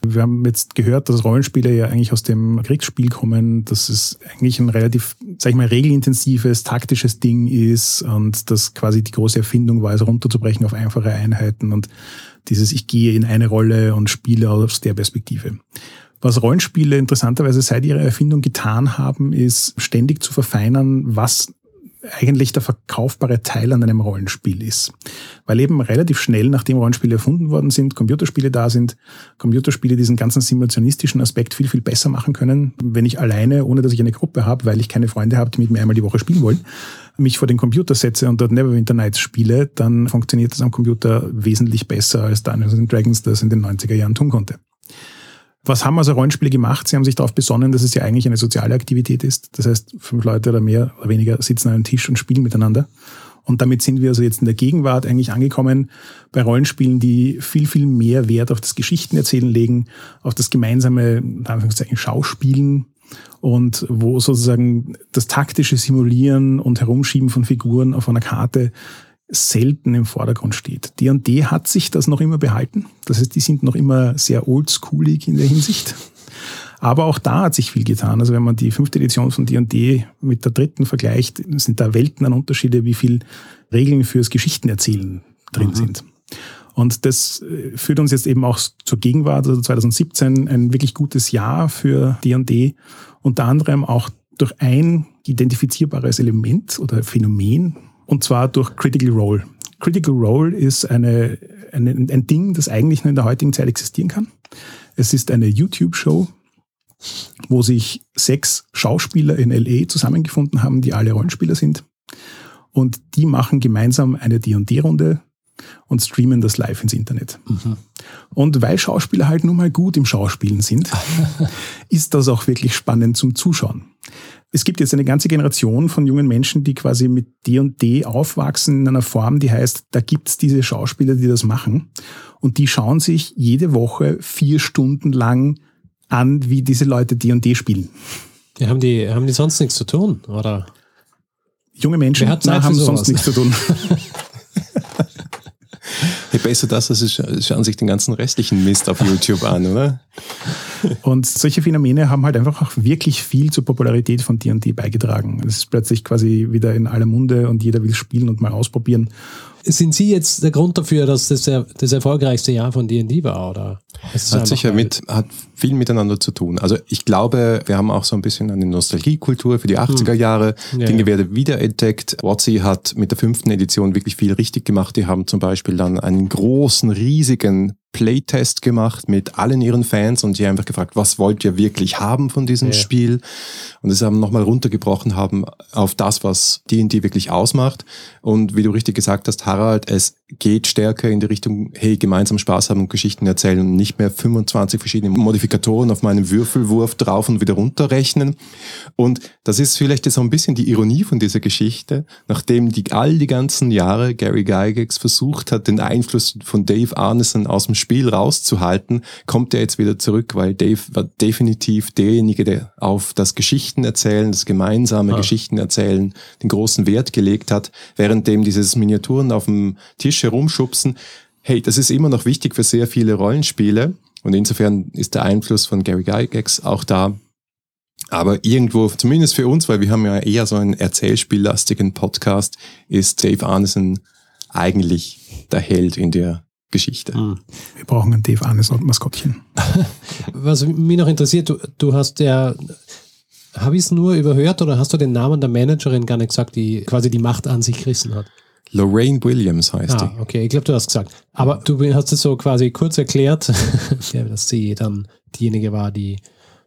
Wir haben jetzt gehört, dass Rollenspiele ja eigentlich aus dem Kriegsspiel kommen, dass es eigentlich ein relativ, sag ich mal, regelintensives, taktisches Ding ist und dass quasi die große Erfindung war, es runterzubrechen auf einfache Einheiten und dieses Ich gehe in eine Rolle und spiele aus der Perspektive. Was Rollenspiele interessanterweise seit ihrer Erfindung getan haben, ist ständig zu verfeinern, was eigentlich der verkaufbare Teil an einem Rollenspiel ist. Weil eben relativ schnell, nachdem Rollenspiele erfunden worden sind, Computerspiele da sind, Computerspiele diesen ganzen simulationistischen Aspekt viel, viel besser machen können, wenn ich alleine, ohne dass ich eine Gruppe habe, weil ich keine Freunde habe, die mit mir einmal die Woche spielen wollen, mich vor den Computer setze und dort Neverwinter Nights spiele, dann funktioniert das am Computer wesentlich besser, als Dungeons Dragons das in den 90er Jahren tun konnte. Was haben also Rollenspiele gemacht? Sie haben sich darauf besonnen, dass es ja eigentlich eine soziale Aktivität ist. Das heißt, fünf Leute oder mehr oder weniger sitzen an einem Tisch und spielen miteinander. Und damit sind wir also jetzt in der Gegenwart eigentlich angekommen bei Rollenspielen, die viel, viel mehr Wert auf das Geschichtenerzählen legen, auf das gemeinsame, in Anführungszeichen, Schauspielen und wo sozusagen das taktische Simulieren und Herumschieben von Figuren auf einer Karte selten im Vordergrund steht. D&D hat sich das noch immer behalten. Das heißt, die sind noch immer sehr oldschoolig in der Hinsicht. Aber auch da hat sich viel getan. Also wenn man die fünfte Edition von D&D mit der dritten vergleicht, sind da Welten an Unterschiede, wie viel Regeln fürs Geschichtenerzählen drin mhm. sind. Und das äh, führt uns jetzt eben auch zur Gegenwart, also 2017, ein wirklich gutes Jahr für D&D. Unter anderem auch durch ein identifizierbares Element oder Phänomen, und zwar durch Critical Role. Critical Role ist eine, eine, ein Ding, das eigentlich nur in der heutigen Zeit existieren kann. Es ist eine YouTube-Show, wo sich sechs Schauspieler in LA zusammengefunden haben, die alle Rollenspieler sind. Und die machen gemeinsam eine D&D-Runde und streamen das live ins Internet. Mhm. Und weil Schauspieler halt nun mal gut im Schauspielen sind, ist das auch wirklich spannend zum Zuschauen. Es gibt jetzt eine ganze Generation von jungen Menschen, die quasi mit D&D aufwachsen in einer Form, die heißt, da gibt's diese Schauspieler, die das machen. Und die schauen sich jede Woche vier Stunden lang an, wie diese Leute D&D spielen. Ja, haben, die, haben die sonst nichts zu tun, oder? Junge Menschen na, haben sonst nichts zu tun. Hey, besser das, als sie scha- schauen sich den ganzen restlichen Mist auf YouTube an, oder? Und solche Phänomene haben halt einfach auch wirklich viel zur Popularität von D&D beigetragen. Es ist plötzlich quasi wieder in aller Munde und jeder will spielen und mal ausprobieren. Sind Sie jetzt der Grund dafür, dass das das erfolgreichste Jahr von D&D war, oder? Hat sicher mit, hat viel miteinander zu tun. Also ich glaube, wir haben auch so ein bisschen eine Nostalgiekultur für die 80er Jahre. Ja, Dinge ja. werden wiederentdeckt. WotC hat mit der fünften Edition wirklich viel richtig gemacht. Die haben zum Beispiel dann einen großen, riesigen Playtest gemacht mit allen ihren Fans und die haben einfach gefragt, was wollt ihr wirklich haben von diesem Ja. Spiel? Und das haben nochmal runtergebrochen haben auf das, was D&D wirklich ausmacht. Und wie du richtig gesagt hast, Harald, es geht stärker in die Richtung, hey, gemeinsam Spaß haben und Geschichten erzählen und nicht mehr 25 verschiedene Modifikatoren auf meinem Würfelwurf drauf und wieder runterrechnen. Und das ist vielleicht jetzt so ein bisschen die Ironie von dieser Geschichte, nachdem die all die ganzen Jahre Gary Gygax versucht hat, den Einfluss von Dave Arneson aus dem Spiel rauszuhalten, kommt er jetzt wieder zurück, weil Dave war definitiv derjenige, der auf das Geschichten erzählen, das gemeinsame Ah. Geschichten erzählen, den großen Wert gelegt hat, währenddem dieses Miniaturen auf dem Tisch herumschubsen, hey, das ist immer noch wichtig für sehr viele Rollenspiele und insofern ist der Einfluss von Gary Gygax auch da. Aber irgendwo, zumindest für uns, weil wir haben ja eher so einen erzählspiellastigen Podcast, ist Dave Arneson eigentlich der Held in der Geschichte. Hm. Wir brauchen ein Dave Arnes Maskottchen. Was mich noch interessiert, du, du hast ja, habe ich es nur überhört oder hast du den Namen der Managerin gar nicht gesagt, die quasi die Macht an sich gerissen hat? Lorraine Williams heißt Ah, okay, ich glaube, du hast gesagt. Aber du hast es so quasi kurz erklärt, dass sie dann diejenige war, die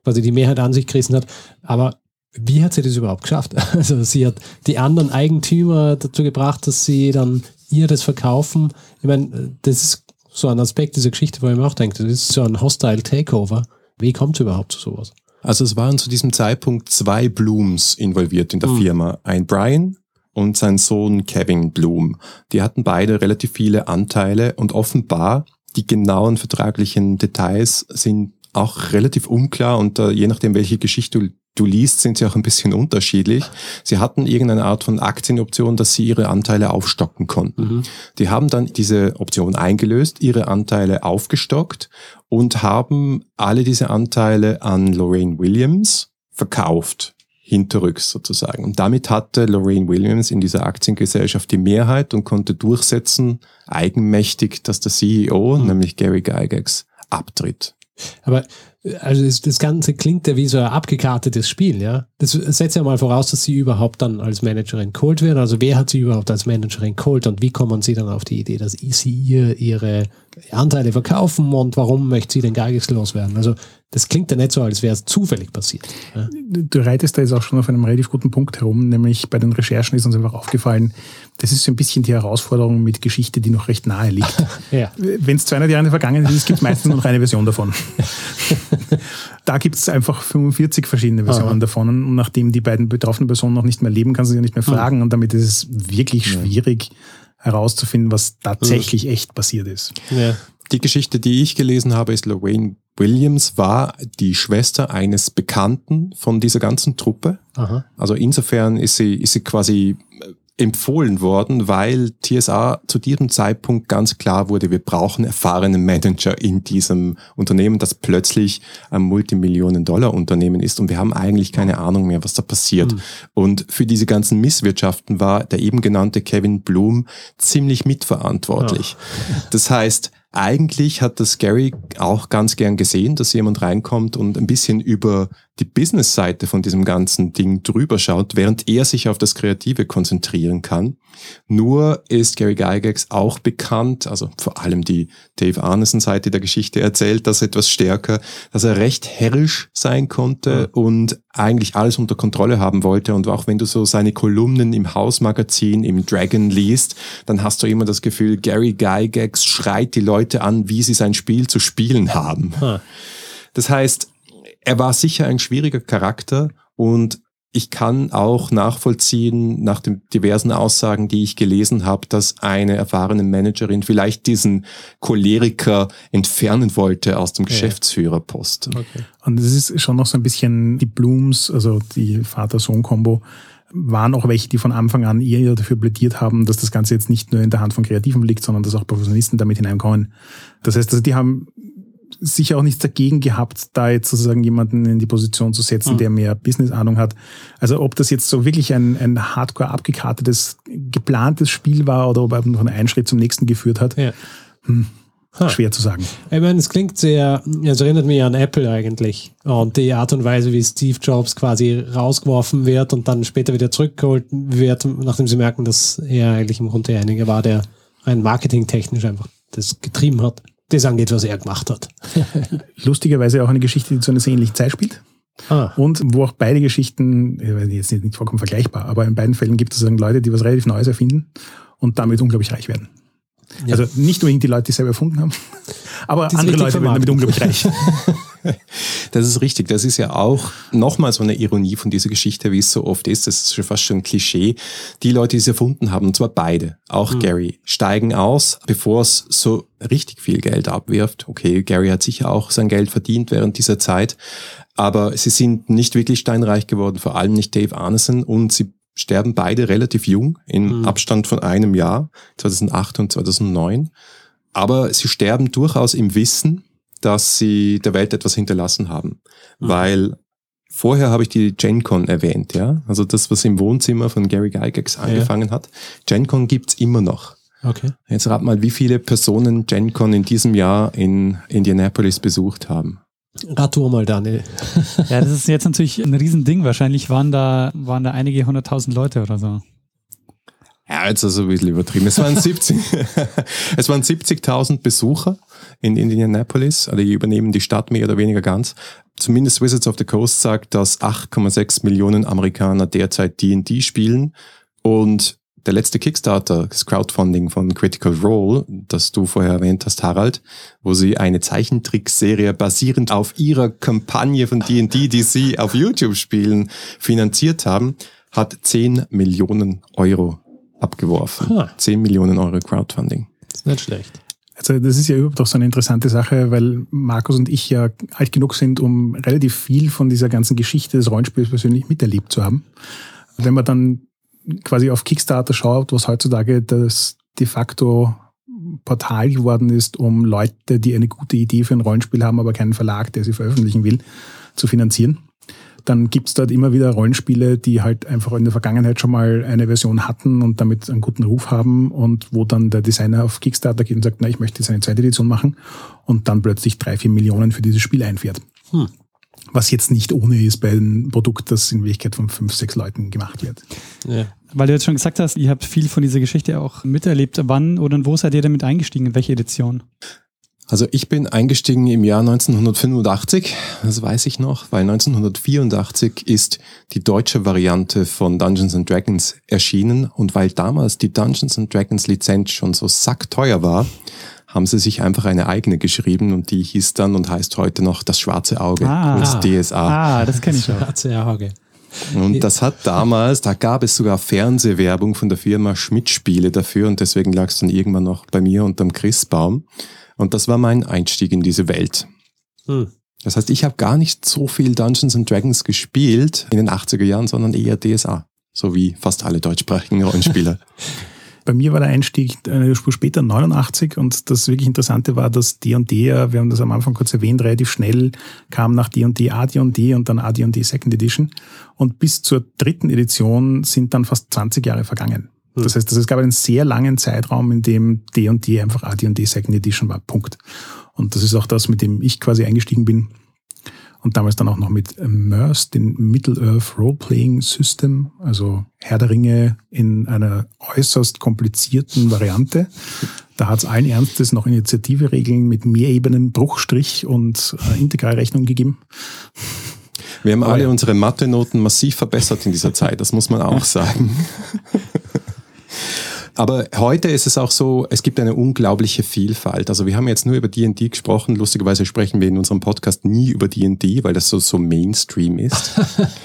quasi die Mehrheit an sich gerissen hat. Aber wie hat sie das überhaupt geschafft? Also sie hat die anderen Eigentümer dazu gebracht, dass sie dann ihr das verkaufen. Ich meine, das ist so ein Aspekt dieser Geschichte, wo ich mir auch denke, das ist so ein Hostile Takeover. Wie kommt es überhaupt zu sowas? Also es waren zu diesem Zeitpunkt zwei Blooms involviert in der Hm. Firma. Ein Brian und sein Sohn Kevin Bloom. Die hatten beide relativ viele Anteile und offenbar die genauen vertraglichen Details sind auch relativ unklar und äh, je nachdem, welche Geschichte du, du liest, sind sie auch ein bisschen unterschiedlich. Sie hatten irgendeine Art von Aktienoption, dass sie ihre Anteile aufstocken konnten. Die haben dann diese Option eingelöst, ihre Anteile aufgestockt und haben alle diese Anteile an Lorraine Williams verkauft, hinterrücks sozusagen. Und damit hatte Lorraine Williams in dieser Aktiengesellschaft die Mehrheit und konnte durchsetzen, eigenmächtig, dass der CEO, nämlich Gary Gygax, abtritt. Aber also das, Ganze klingt ja wie so ein abgekartetes Spiel, ja. Das setzt ja mal voraus, dass sie überhaupt dann als Managerin geholt wird. Also wer hat sie überhaupt als Managerin geholt und wie kommen sie dann auf die Idee, dass sie ihr ihre Anteile verkaufen und warum möchte sie denn Geigex loswerden? Also das klingt ja nicht so, als wäre es zufällig passiert. Ja. Du reitest da jetzt auch schon auf einem relativ guten Punkt herum, nämlich bei den Recherchen ist uns einfach aufgefallen, das ist so ein bisschen die Herausforderung mit Geschichte, die noch recht nahe liegt. Ja. Wenn es 200 Jahre in der Vergangenheit ist, gibt es meistens noch eine Version davon. da gibt es einfach 45 verschiedene Versionen Aha. davon. Und nachdem die beiden betroffenen Personen noch nicht mehr leben, kann sie ja nicht mehr fragen. Und damit ist es wirklich schwierig herauszufinden, was tatsächlich echt passiert ist. Ja. Die Geschichte, die ich gelesen habe, ist Lorraine Williams war die Schwester eines Bekannten von dieser ganzen Truppe. Aha. Also insofern ist sie, ist sie quasi äh, empfohlen worden, weil TSA zu diesem Zeitpunkt ganz klar wurde, wir brauchen erfahrene Manager in diesem Unternehmen, das plötzlich ein Multimillionen-Dollar-Unternehmen ist und wir haben eigentlich keine Ahnung mehr, was da passiert. Und für diese ganzen Misswirtschaften war der eben genannte Kevin Bloom ziemlich mitverantwortlich. Das heißt, eigentlich hat das Gary auch ganz gern gesehen, dass jemand reinkommt und ein bisschen über die Business-Seite von diesem ganzen Ding drüber schaut, während er sich auf das Kreative konzentrieren kann. Nur ist Gary Gygax auch bekannt, also vor allem die Dave Arneson-Seite der Geschichte erzählt das etwas stärker, dass er recht herrisch sein konnte und eigentlich alles unter Kontrolle haben wollte. Und auch wenn du so seine Kolumnen im Hausmagazin, im Dragon liest, dann hast du immer das Gefühl, Gary Gygax schreit die Leute an, wie sie sein Spiel zu spielen haben. Ha. Das heißt, er war sicher ein schwieriger Charakter und ich kann auch nachvollziehen, nach den diversen Aussagen, die ich gelesen habe, dass eine erfahrene Managerin vielleicht diesen Choleriker entfernen wollte aus dem Geschäftsführerpost. Okay. Und es ist schon noch so ein bisschen die Blooms, also die Vater-Sohn-Kombo, waren auch welche, die von Anfang an eher dafür plädiert haben, dass das Ganze jetzt nicht nur in der Hand von Kreativen liegt, sondern dass auch Professionisten damit hineinkommen. Das heißt, also die haben sicher auch nichts dagegen gehabt, da jetzt sozusagen jemanden in die Position zu setzen, Mhm. der mehr Business-Ahnung hat. Also ob das jetzt so wirklich ein, ein hardcore abgekartetes, geplantes Spiel war oder ob er noch einen Schritt zum nächsten geführt hat, Ja. hm, Ha. schwer zu sagen. Ich meine, es klingt sehr, es erinnert mich an Apple eigentlich. Und die Art und Weise, wie Steve Jobs quasi rausgeworfen wird und dann später wieder zurückgeholt wird, nachdem sie merken, dass er eigentlich im Grunde derjenige war, der rein marketingtechnisch einfach das getrieben hat. Das angeht, was er gemacht hat. Lustigerweise auch eine Geschichte, die zu einer sehr ähnlichen Zeit spielt. Ah, Und wo auch beide Geschichten, jetzt nicht vollkommen vergleichbar, aber in beiden Fällen gibt es Leute, die was relativ Neues erfinden und damit unglaublich reich werden. Ja. Also nicht unbedingt die Leute, die es selber erfunden haben, aber Die andere Leute werden damit unglaublich reich. Das ist richtig. Das ist ja auch nochmal so eine Ironie von dieser Geschichte, wie es so oft ist. Das ist schon fast schon ein Klischee. Die Leute, die es erfunden haben, und zwar beide, auch Gary, steigen aus, bevor es so richtig viel Geld abwirft. Okay, Gary hat sicher auch sein Geld verdient während dieser Zeit, aber sie sind nicht wirklich steinreich geworden, vor allem nicht Dave Arneson und sie sterben beide relativ jung, in Mhm. Abstand von einem Jahr, 2008 und 2009. Aber sie sterben durchaus im Wissen, dass sie der Welt etwas hinterlassen haben. Mhm. Weil vorher habe ich die GenCon erwähnt, ja. Also das, was im Wohnzimmer von Gary Gygax angefangen hat. GenCon gibt's immer noch. okay. Jetzt rat mal, wie viele Personen GenCon in diesem Jahr in Indianapolis besucht haben. Rat du mal, Daniel. Ja, das ist jetzt natürlich ein Riesending. Wahrscheinlich waren da, waren da einige hunderttausend Leute oder so. Ja, jetzt also ein bisschen übertrieben. Es waren 70, es waren 70.000 Besucher in Indianapolis, also die übernehmen die Stadt mehr oder weniger ganz. Zumindest Wizards of the Coast sagt, dass 8,6 Millionen Amerikaner derzeit D&D spielen und der letzte Kickstarter, das Crowdfunding von Critical Role, das du vorher erwähnt hast, Harald, wo sie eine Zeichentrickserie basierend auf ihrer Kampagne von D&D, die sie auf YouTube spielen, finanziert haben, hat 10 Millionen Euro abgeworfen. Ah. 10 Millionen Euro Crowdfunding. Ist nicht schlecht. Also das ist ja überhaupt auch so eine interessante Sache, weil Markus und ich ja alt genug sind, um relativ viel von dieser ganzen Geschichte des Rollenspiels persönlich miterlebt zu haben. Wenn man dann quasi auf Kickstarter schaut, was heutzutage das de facto Portal geworden ist, um Leute, die eine gute Idee für ein Rollenspiel haben, aber keinen Verlag, der sie veröffentlichen will, zu finanzieren, dann gibt's dort immer wieder Rollenspiele, die halt einfach in der Vergangenheit schon mal eine Version hatten und damit einen guten Ruf haben und wo dann der Designer auf Kickstarter geht und sagt, na, ich möchte jetzt eine zweite Edition machen und dann plötzlich drei, vier Millionen für dieses Spiel einfährt. Hm. Was jetzt nicht ohne ist bei einem Produkt, das in Wirklichkeit von fünf, sechs Leuten gemacht wird. Ja. Weil du jetzt schon gesagt hast, ihr habt viel von dieser Geschichte auch miterlebt. Wann oder wo seid ihr damit eingestiegen? In welche Edition? Also ich bin eingestiegen im Jahr 1985, das weiß ich noch, weil 1984 ist die deutsche Variante von Dungeons and Dragons erschienen und weil damals die Dungeons and Dragons Lizenz schon so sackteuer war, haben sie sich einfach eine eigene geschrieben und die hieß dann und heißt heute noch das schwarze Auge, Ah. kurz DSA. Ah, das kenne ich auch. Schwarze Auge. Und das hat damals, da gab es sogar Fernsehwerbung von der Firma Schmidt Spiele dafür und deswegen lag es dann irgendwann noch bei mir unterm Christbaum. Und das war mein Einstieg in diese Welt. Hm. Das heißt, ich habe gar nicht so viel Dungeons and Dragons gespielt in den 80er Jahren, sondern eher DSA. So wie fast alle deutschsprachigen Rollenspieler. Bei mir war der Einstieg eine Spur später, 89, und das wirklich Interessante war, dass D&D, wir haben das am Anfang kurz erwähnt, relativ schnell kam nach D&D AD&D und dann AD&D Second Edition. Und bis zur dritten Edition sind dann fast 20 Jahre vergangen. Das heißt, es gab einen sehr langen Zeitraum, in dem D&D einfach AD&D Second Edition war. Punkt. Und das ist auch das, mit dem ich quasi eingestiegen bin. Und damals dann auch noch mit Immerse, den Middle-earth Role-Playing System, also Herr der Ringe in einer äußerst komplizierten Variante. Da hat es allen Ernstes noch Initiative-Regeln mit Mehrebenen, Bruchstrich und äh, Integralrechnung gegeben. Wir haben alle unsere Mathe-Noten massiv verbessert in dieser Zeit, das muss man auch sagen. Aber heute ist es auch so, es gibt eine unglaubliche Vielfalt. Also wir haben jetzt nur über D&D gesprochen. Lustigerweise sprechen wir in unserem Podcast nie über D&D, weil das so, so Mainstream ist.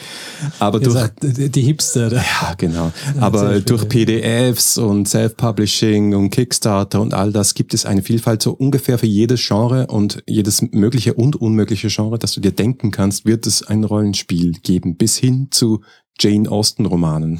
Aber durch, die Hipster. ja, genau. Aber durch PDFs und Self-Publishing und Kickstarter und all das gibt es eine Vielfalt so ungefähr für jedes Genre und jedes mögliche und unmögliche Genre, das du dir denken kannst, wird es ein Rollenspiel geben, bis hin zu Jane Austen Romanen.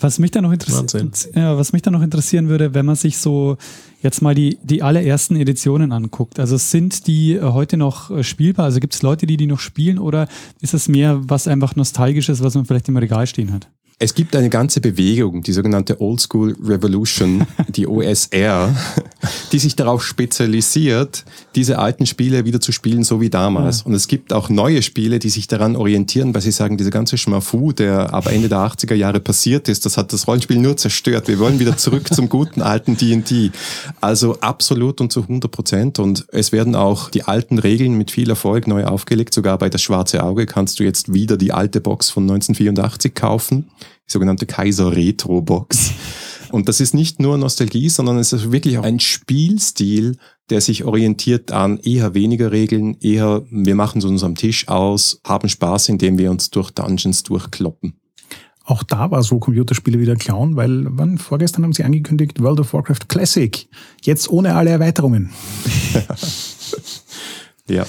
Was mich da noch interessiert, ja, was mich da noch interessieren würde, wenn man sich so jetzt mal die, die allerersten Editionen anguckt. Also sind die äh, heute noch äh, spielbar? Also gibt es Leute, die die noch spielen oder ist es mehr was einfach nostalgisches, was man vielleicht im Regal stehen hat? Es gibt eine ganze Bewegung, die sogenannte Old School Revolution, die OSR, die sich darauf spezialisiert, diese alten Spiele wieder zu spielen, so wie damals. Und es gibt auch neue Spiele, die sich daran orientieren, weil sie sagen, diese ganze Schmafu, der ab Ende der 80er Jahre passiert ist, das hat das Rollenspiel nur zerstört. Wir wollen wieder zurück zum guten alten D&D. Also absolut und zu 100 Prozent. Und es werden auch die alten Regeln mit viel Erfolg neu aufgelegt. Sogar bei Das Schwarze Auge kannst du jetzt wieder die alte Box von 1984 kaufen die sogenannte Kaiser Retro Box. Und das ist nicht nur Nostalgie, sondern es ist wirklich auch ein Spielstil, der sich orientiert an eher weniger Regeln, eher wir machen es uns am Tisch aus, haben Spaß, indem wir uns durch Dungeons durchkloppen. Auch da war so Computerspiele wieder Clown, weil wann vorgestern haben sie angekündigt World of Warcraft Classic. Jetzt ohne alle Erweiterungen. Ja.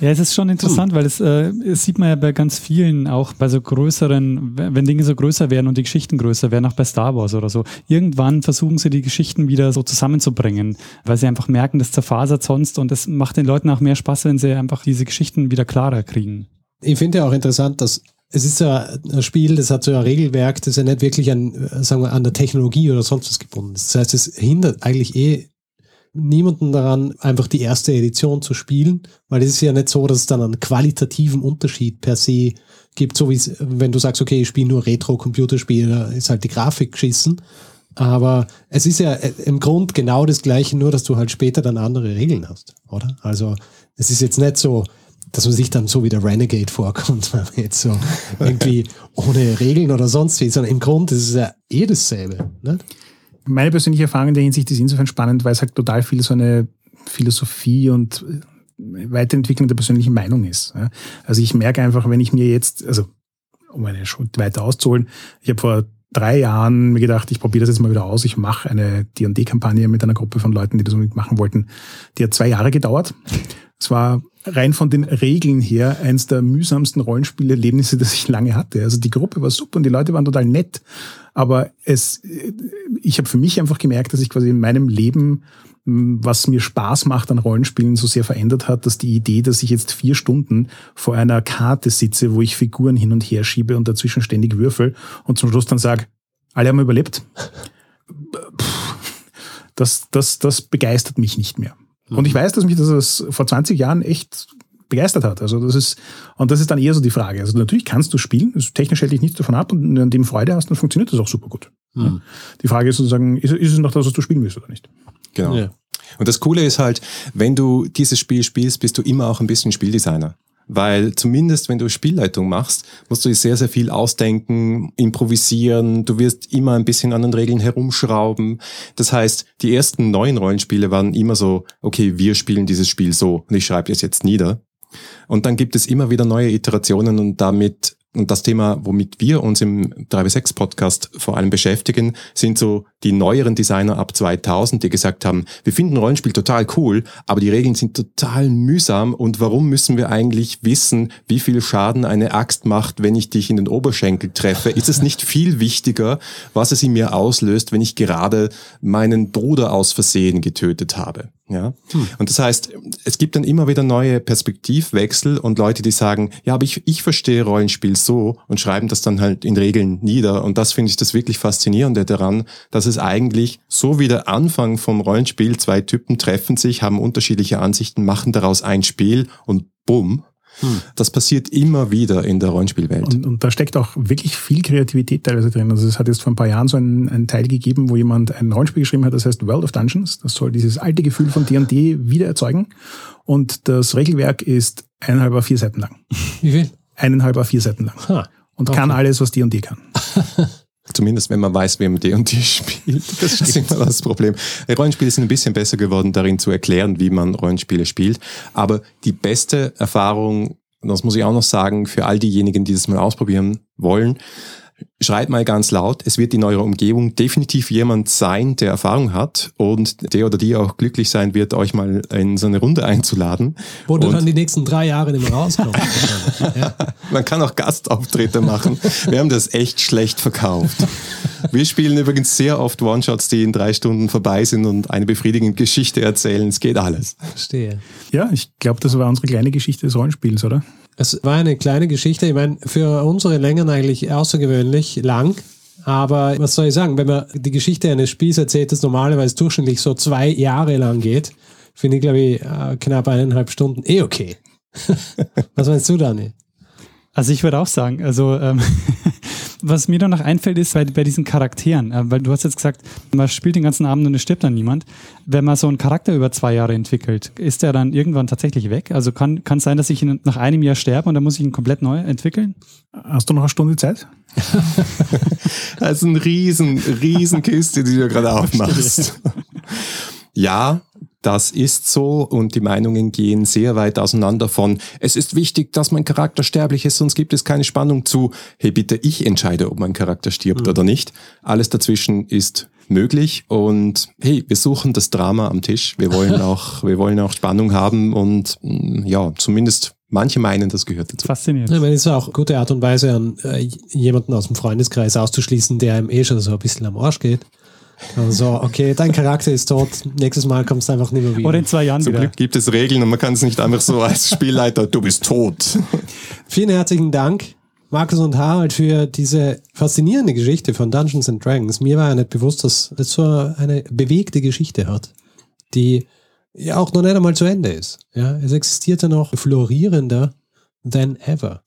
Ja, es ist schon interessant, weil es, äh, es sieht man ja bei ganz vielen, auch bei so größeren, wenn Dinge so größer werden und die Geschichten größer werden, auch bei Star Wars oder so. Irgendwann versuchen sie die Geschichten wieder so zusammenzubringen, weil sie einfach merken, das zerfasert sonst und es macht den Leuten auch mehr Spaß, wenn sie einfach diese Geschichten wieder klarer kriegen. Ich finde ja auch interessant, dass es ist ja ein Spiel, das hat so ein Regelwerk, das ist ja nicht wirklich an, äh, sagen wir, an der Technologie oder sonst was gebunden. ist. Das heißt, es hindert eigentlich eh niemanden daran, einfach die erste Edition zu spielen, weil es ist ja nicht so, dass es dann einen qualitativen Unterschied per se gibt, so wie es, wenn du sagst, okay, ich spiele nur Retro-Computerspiele, da ist halt die Grafik geschissen. Aber es ist ja äh, im Grund genau das Gleiche, nur dass du halt später dann andere Regeln hast, oder? Also es ist jetzt nicht so, dass man sich dann so wie der Renegade vorkommt, wenn man jetzt so irgendwie ohne Regeln oder sonst wie, sondern im Grund ist es ja eh dasselbe. Ne? Meine persönliche Erfahrung in der Hinsicht ist insofern spannend, weil es halt total viel so eine Philosophie und Weiterentwicklung der persönlichen Meinung ist. Also ich merke einfach, wenn ich mir jetzt, also um eine Schritt weiter auszuholen, ich habe vor drei Jahren mir gedacht, ich probiere das jetzt mal wieder aus. Ich mache eine D&D-Kampagne mit einer Gruppe von Leuten, die das unbedingt machen wollten. Die hat zwei Jahre gedauert. Es war rein von den Regeln her eins der mühsamsten Rollenspielerlebnisse, das ich lange hatte. Also die Gruppe war super und die Leute waren total nett. Aber es, ich habe für mich einfach gemerkt, dass ich quasi in meinem Leben, was mir Spaß macht an Rollenspielen, so sehr verändert hat, dass die Idee, dass ich jetzt vier Stunden vor einer Karte sitze, wo ich Figuren hin und her schiebe und dazwischen ständig würfel und zum Schluss dann sage, alle haben überlebt, das, das, das begeistert mich nicht mehr. Und ich weiß, dass mich das vor 20 Jahren echt begeistert hat. Also das ist, und das ist dann eher so die Frage. Also natürlich kannst du spielen, technisch hält dich nichts davon ab und wenn du an dem Freude hast, dann funktioniert das auch super gut. Hm. Die Frage ist sozusagen, ist, ist es noch das, was du spielen willst oder nicht? Genau. Ja. Und das Coole ist halt, wenn du dieses Spiel spielst, bist du immer auch ein bisschen Spieldesigner. Weil zumindest, wenn du Spielleitung machst, musst du dir sehr, sehr viel ausdenken, improvisieren. Du wirst immer ein bisschen an den Regeln herumschrauben. Das heißt, die ersten neuen Rollenspiele waren immer so, okay, wir spielen dieses Spiel so und ich schreibe es jetzt nieder. Und dann gibt es immer wieder neue Iterationen und damit und das Thema, womit wir uns im 3W6 Podcast vor allem beschäftigen, sind so die neueren Designer ab 2000, die gesagt haben, wir finden Rollenspiel total cool, aber die Regeln sind total mühsam und warum müssen wir eigentlich wissen, wie viel Schaden eine Axt macht, wenn ich dich in den Oberschenkel treffe? Ist es nicht viel wichtiger, was es in mir auslöst, wenn ich gerade meinen Bruder aus Versehen getötet habe? Ja. Und das heißt, es gibt dann immer wieder neue Perspektivwechsel und Leute, die sagen, ja, aber ich, ich verstehe Rollenspiel so und schreiben das dann halt in Regeln nieder. Und das finde ich das wirklich Faszinierende daran, dass es eigentlich so wie der Anfang vom Rollenspiel, zwei Typen treffen sich, haben unterschiedliche Ansichten, machen daraus ein Spiel und bumm. Das passiert immer wieder in der Rollenspielwelt. Und, und da steckt auch wirklich viel Kreativität teilweise drin. Also es hat jetzt vor ein paar Jahren so einen, einen Teil gegeben, wo jemand ein Rollenspiel geschrieben hat, das heißt World of Dungeons. Das soll dieses alte Gefühl von D&D wieder erzeugen. Und das Regelwerk ist eineinhalb A4 Seiten lang. Wie viel? Eineinhalb A4 Seiten lang. Ha. Und Okay. kann alles, was D&D kann. Zumindest wenn man weiß, wie man D&D spielt. Das ist immer das Problem. Rollenspiele sind ein bisschen besser geworden, darin zu erklären, wie man Rollenspiele spielt. Aber die beste Erfahrung, das muss ich auch noch sagen, für all diejenigen, die das mal ausprobieren wollen, Schreit mal ganz laut, es wird in eurer Umgebung definitiv jemand sein, der Erfahrung hat und der oder die auch glücklich sein wird, euch mal in so eine Runde einzuladen. Wo du Und dann die nächsten drei Jahre nicht mehr rauskommst. ja. Man kann auch Gastauftritte machen. Wir haben das echt schlecht verkauft. Wir spielen übrigens sehr oft One-Shots, die in drei Stunden vorbei sind und eine befriedigende Geschichte erzählen. Es geht alles. Verstehe. Ja, ich glaube, das war unsere kleine Geschichte des Rollenspiels, oder? Es war eine kleine Geschichte. Ich meine, für unsere Längen eigentlich außergewöhnlich lang. Aber was soll ich sagen, wenn man die Geschichte eines Spiels erzählt, das normalerweise durchschnittlich so zwei Jahre lang geht, finde ich, glaube ich, äh, knapp eineinhalb Stunden eh okay. was meinst du, Dani? Also ich würde auch sagen, also ähm, was mir dann noch einfällt, ist bei, bei diesen Charakteren, äh, weil du hast jetzt gesagt, man spielt den ganzen Abend und es stirbt dann niemand. Wenn man so einen Charakter über zwei Jahre entwickelt, ist der dann irgendwann tatsächlich weg? Also kann kann es sein, dass ich ihn nach einem Jahr sterbe und dann muss ich ihn komplett neu entwickeln? Hast du noch eine Stunde Zeit? Das ist eine riesen, riesen Kiste, die du gerade aufmachst. Ja, das ist so und die Meinungen gehen sehr weit auseinander von, es ist wichtig, dass mein Charakter sterblich ist, sonst gibt es keine Spannung zu, hey bitte, ich entscheide, ob mein Charakter stirbt oder nicht. Alles dazwischen ist möglich und hey, wir suchen das Drama am Tisch. Wir wollen auch, wir wollen auch Spannung haben und mm, ja, zumindest manche meinen, das gehört dazu. Faszinierend. Ich meine, es ist auch eine gute Art und Weise, an äh, jemanden aus dem Freundeskreis auszuschließen, der ihm eh schon so ein bisschen am Arsch geht. Also, okay, dein Charakter ist tot, nächstes Mal kommst du einfach nicht mehr wieder. Oder in zwei Jahren Zum wieder. Glück gibt es Regeln und man kann es nicht einfach so als Spielleiter, du bist tot. Vielen herzlichen Dank, Markus und Harald, für diese faszinierende Geschichte von Dungeons and Dragons. Mir war ja nicht bewusst, dass es so eine bewegte Geschichte hat, die ja auch noch nicht einmal zu Ende ist. Ja, es existiert ja noch florierender than ever.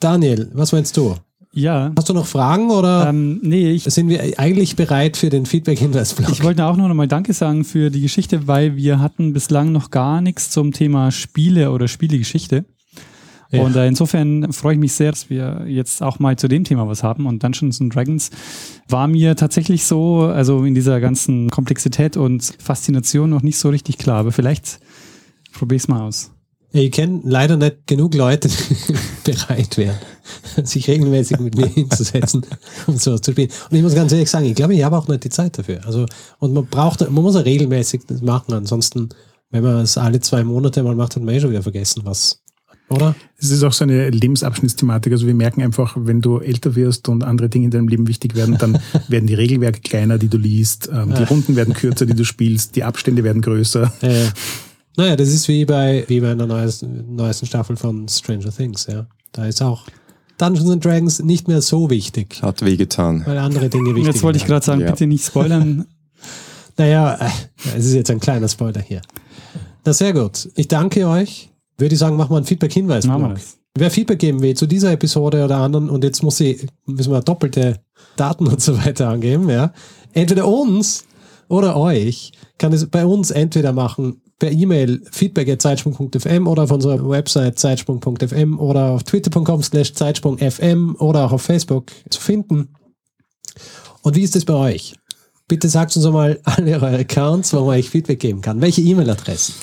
Daniel, was meinst du? Ja. Hast du noch Fragen oder Ähm, nee, ich, sind wir eigentlich bereit für den Feedback-Hinweisblock? Ich wollte auch noch mal Danke sagen für die Geschichte, weil wir hatten bislang noch gar nichts zum Thema Spiele oder Spielegeschichte. Ja. Und äh, insofern freue ich mich sehr, dass wir jetzt auch mal zu dem Thema was haben. Und Dungeons and Dragons war mir tatsächlich so, also in dieser ganzen Komplexität und Faszination noch nicht so richtig klar. Aber vielleicht probiere ich es mal aus. Ich kenne leider nicht genug Leute, die bereit wären, sich regelmäßig mit mir hinzusetzen, um sowas zu spielen. Und ich muss ganz ehrlich sagen, ich glaube, ich habe auch nicht die Zeit dafür. Also, und man braucht, man muss ja regelmäßig das machen. Ansonsten, wenn man es alle zwei Monate mal macht, hat man eh schon wieder vergessen, was, oder? Es ist auch so eine Lebensabschnittsthematik. Also wir merken einfach, wenn du älter wirst und andere Dinge in deinem Leben wichtig werden, dann werden die Regelwerke kleiner, die du liest, ähm, die Runden werden kürzer, die du spielst, die Abstände werden größer. Äh, naja, das ist wie bei, wie bei einer neuesten, neuesten Staffel von Stranger Things, ja. Da ist auch Dungeons and Dragons nicht mehr so wichtig, Hat wehgetan. weil andere Dinge wichtig Jetzt wollte ich gerade sagen, Ja. bitte nicht spoilern. Naja, es ist jetzt ein kleiner Spoiler hier. Na sehr gut. Ich danke euch. Würde ich sagen, machen wir einen Feedback-Hinweis. Wer Feedback geben will zu dieser Episode oder anderen und jetzt muss ich, müssen wir doppelte Daten und so weiter angeben, ja. Entweder uns oder euch kann es bei uns entweder machen per E-Mail feedback.zeitsprung.fm oder auf unserer Website zeitsprung.fm oder auf twitter.com slash zeitsprung.fm oder auch auf Facebook zu finden. Und wie ist es bei euch? Bitte sagt uns einmal alle eure Accounts, wo man euch Feedback geben kann. Welche E-Mail-Adressen?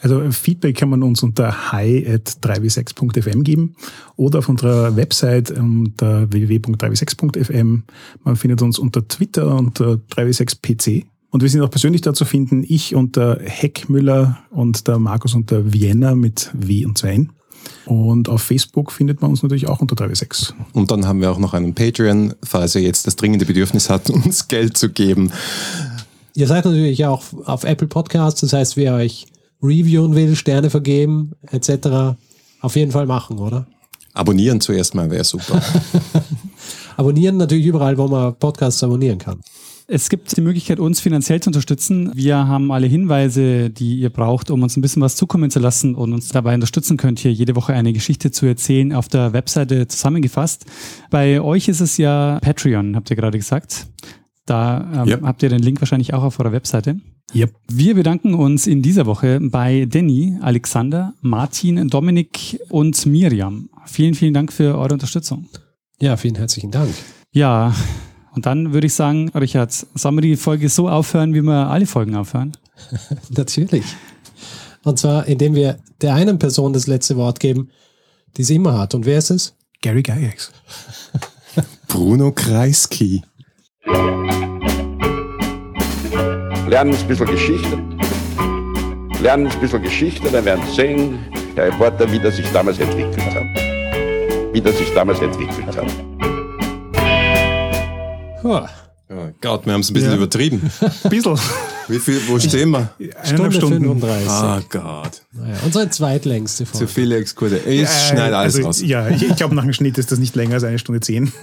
Also Feedback kann man uns unter hi.3w6.fm geben oder auf unserer Website unter www.3w6.fm. Man findet uns unter Twitter unter 3w6pc. Und wir sind auch persönlich da zu finden. Ich unter Heckmüller und der Markus unter Vienna mit W und 2 N. Und auf Facebook findet man uns natürlich auch unter 3w6. Und dann haben wir auch noch einen Patreon, falls ihr jetzt das dringende Bedürfnis habt, uns Geld zu geben. Ihr seid natürlich auch auf Apple Podcasts, das heißt, wer euch reviewen will, Sterne vergeben, etc., auf jeden Fall machen, oder? Abonnieren zuerst mal wäre super. Abonnieren natürlich überall, wo man Podcasts abonnieren kann. Es gibt die Möglichkeit, uns finanziell zu unterstützen. Wir haben alle Hinweise, die ihr braucht, um uns ein bisschen was zukommen zu lassen und uns dabei unterstützen könnt, hier jede Woche eine Geschichte zu erzählen, auf der Webseite zusammengefasst. Bei euch ist es ja Patreon, habt ihr gerade gesagt. Da ähm, Ja. habt ihr den Link wahrscheinlich auch auf eurer Webseite. Yep. Wir bedanken uns in dieser Woche bei Danny, Alexander, Martin, Dominik und Miriam. Vielen, vielen Dank für eure Unterstützung. Ja, vielen herzlichen Dank. Ja, Und dann würde ich sagen, Richard, sollen wir die Folge so aufhören, wie wir alle Folgen aufhören? Natürlich. Und zwar, indem wir der einen Person das letzte Wort geben, die es immer hat. Und wer ist es? Gary Gygax. Bruno Kreisky. Lernen ein bisschen Geschichte. Lernen ein bisschen Geschichte, dann werden Sie sehen, der Reporter, wie das sich damals entwickelt hat. Wie das sich damals entwickelt hat. Oh Gott, wir haben es ein bisschen Ja. übertrieben. Bisschen. Wie viel, wo stehen wir? Eineinhalb Stunde Stunden. 35. Ah Gott, Naja, unsere zweitlängste zu Folge. viele Exkurse. Ich Äh, schneide alles also, raus. Ja, ich, ich glaube, nach dem Schnitt ist das nicht länger als eine Stunde zehn.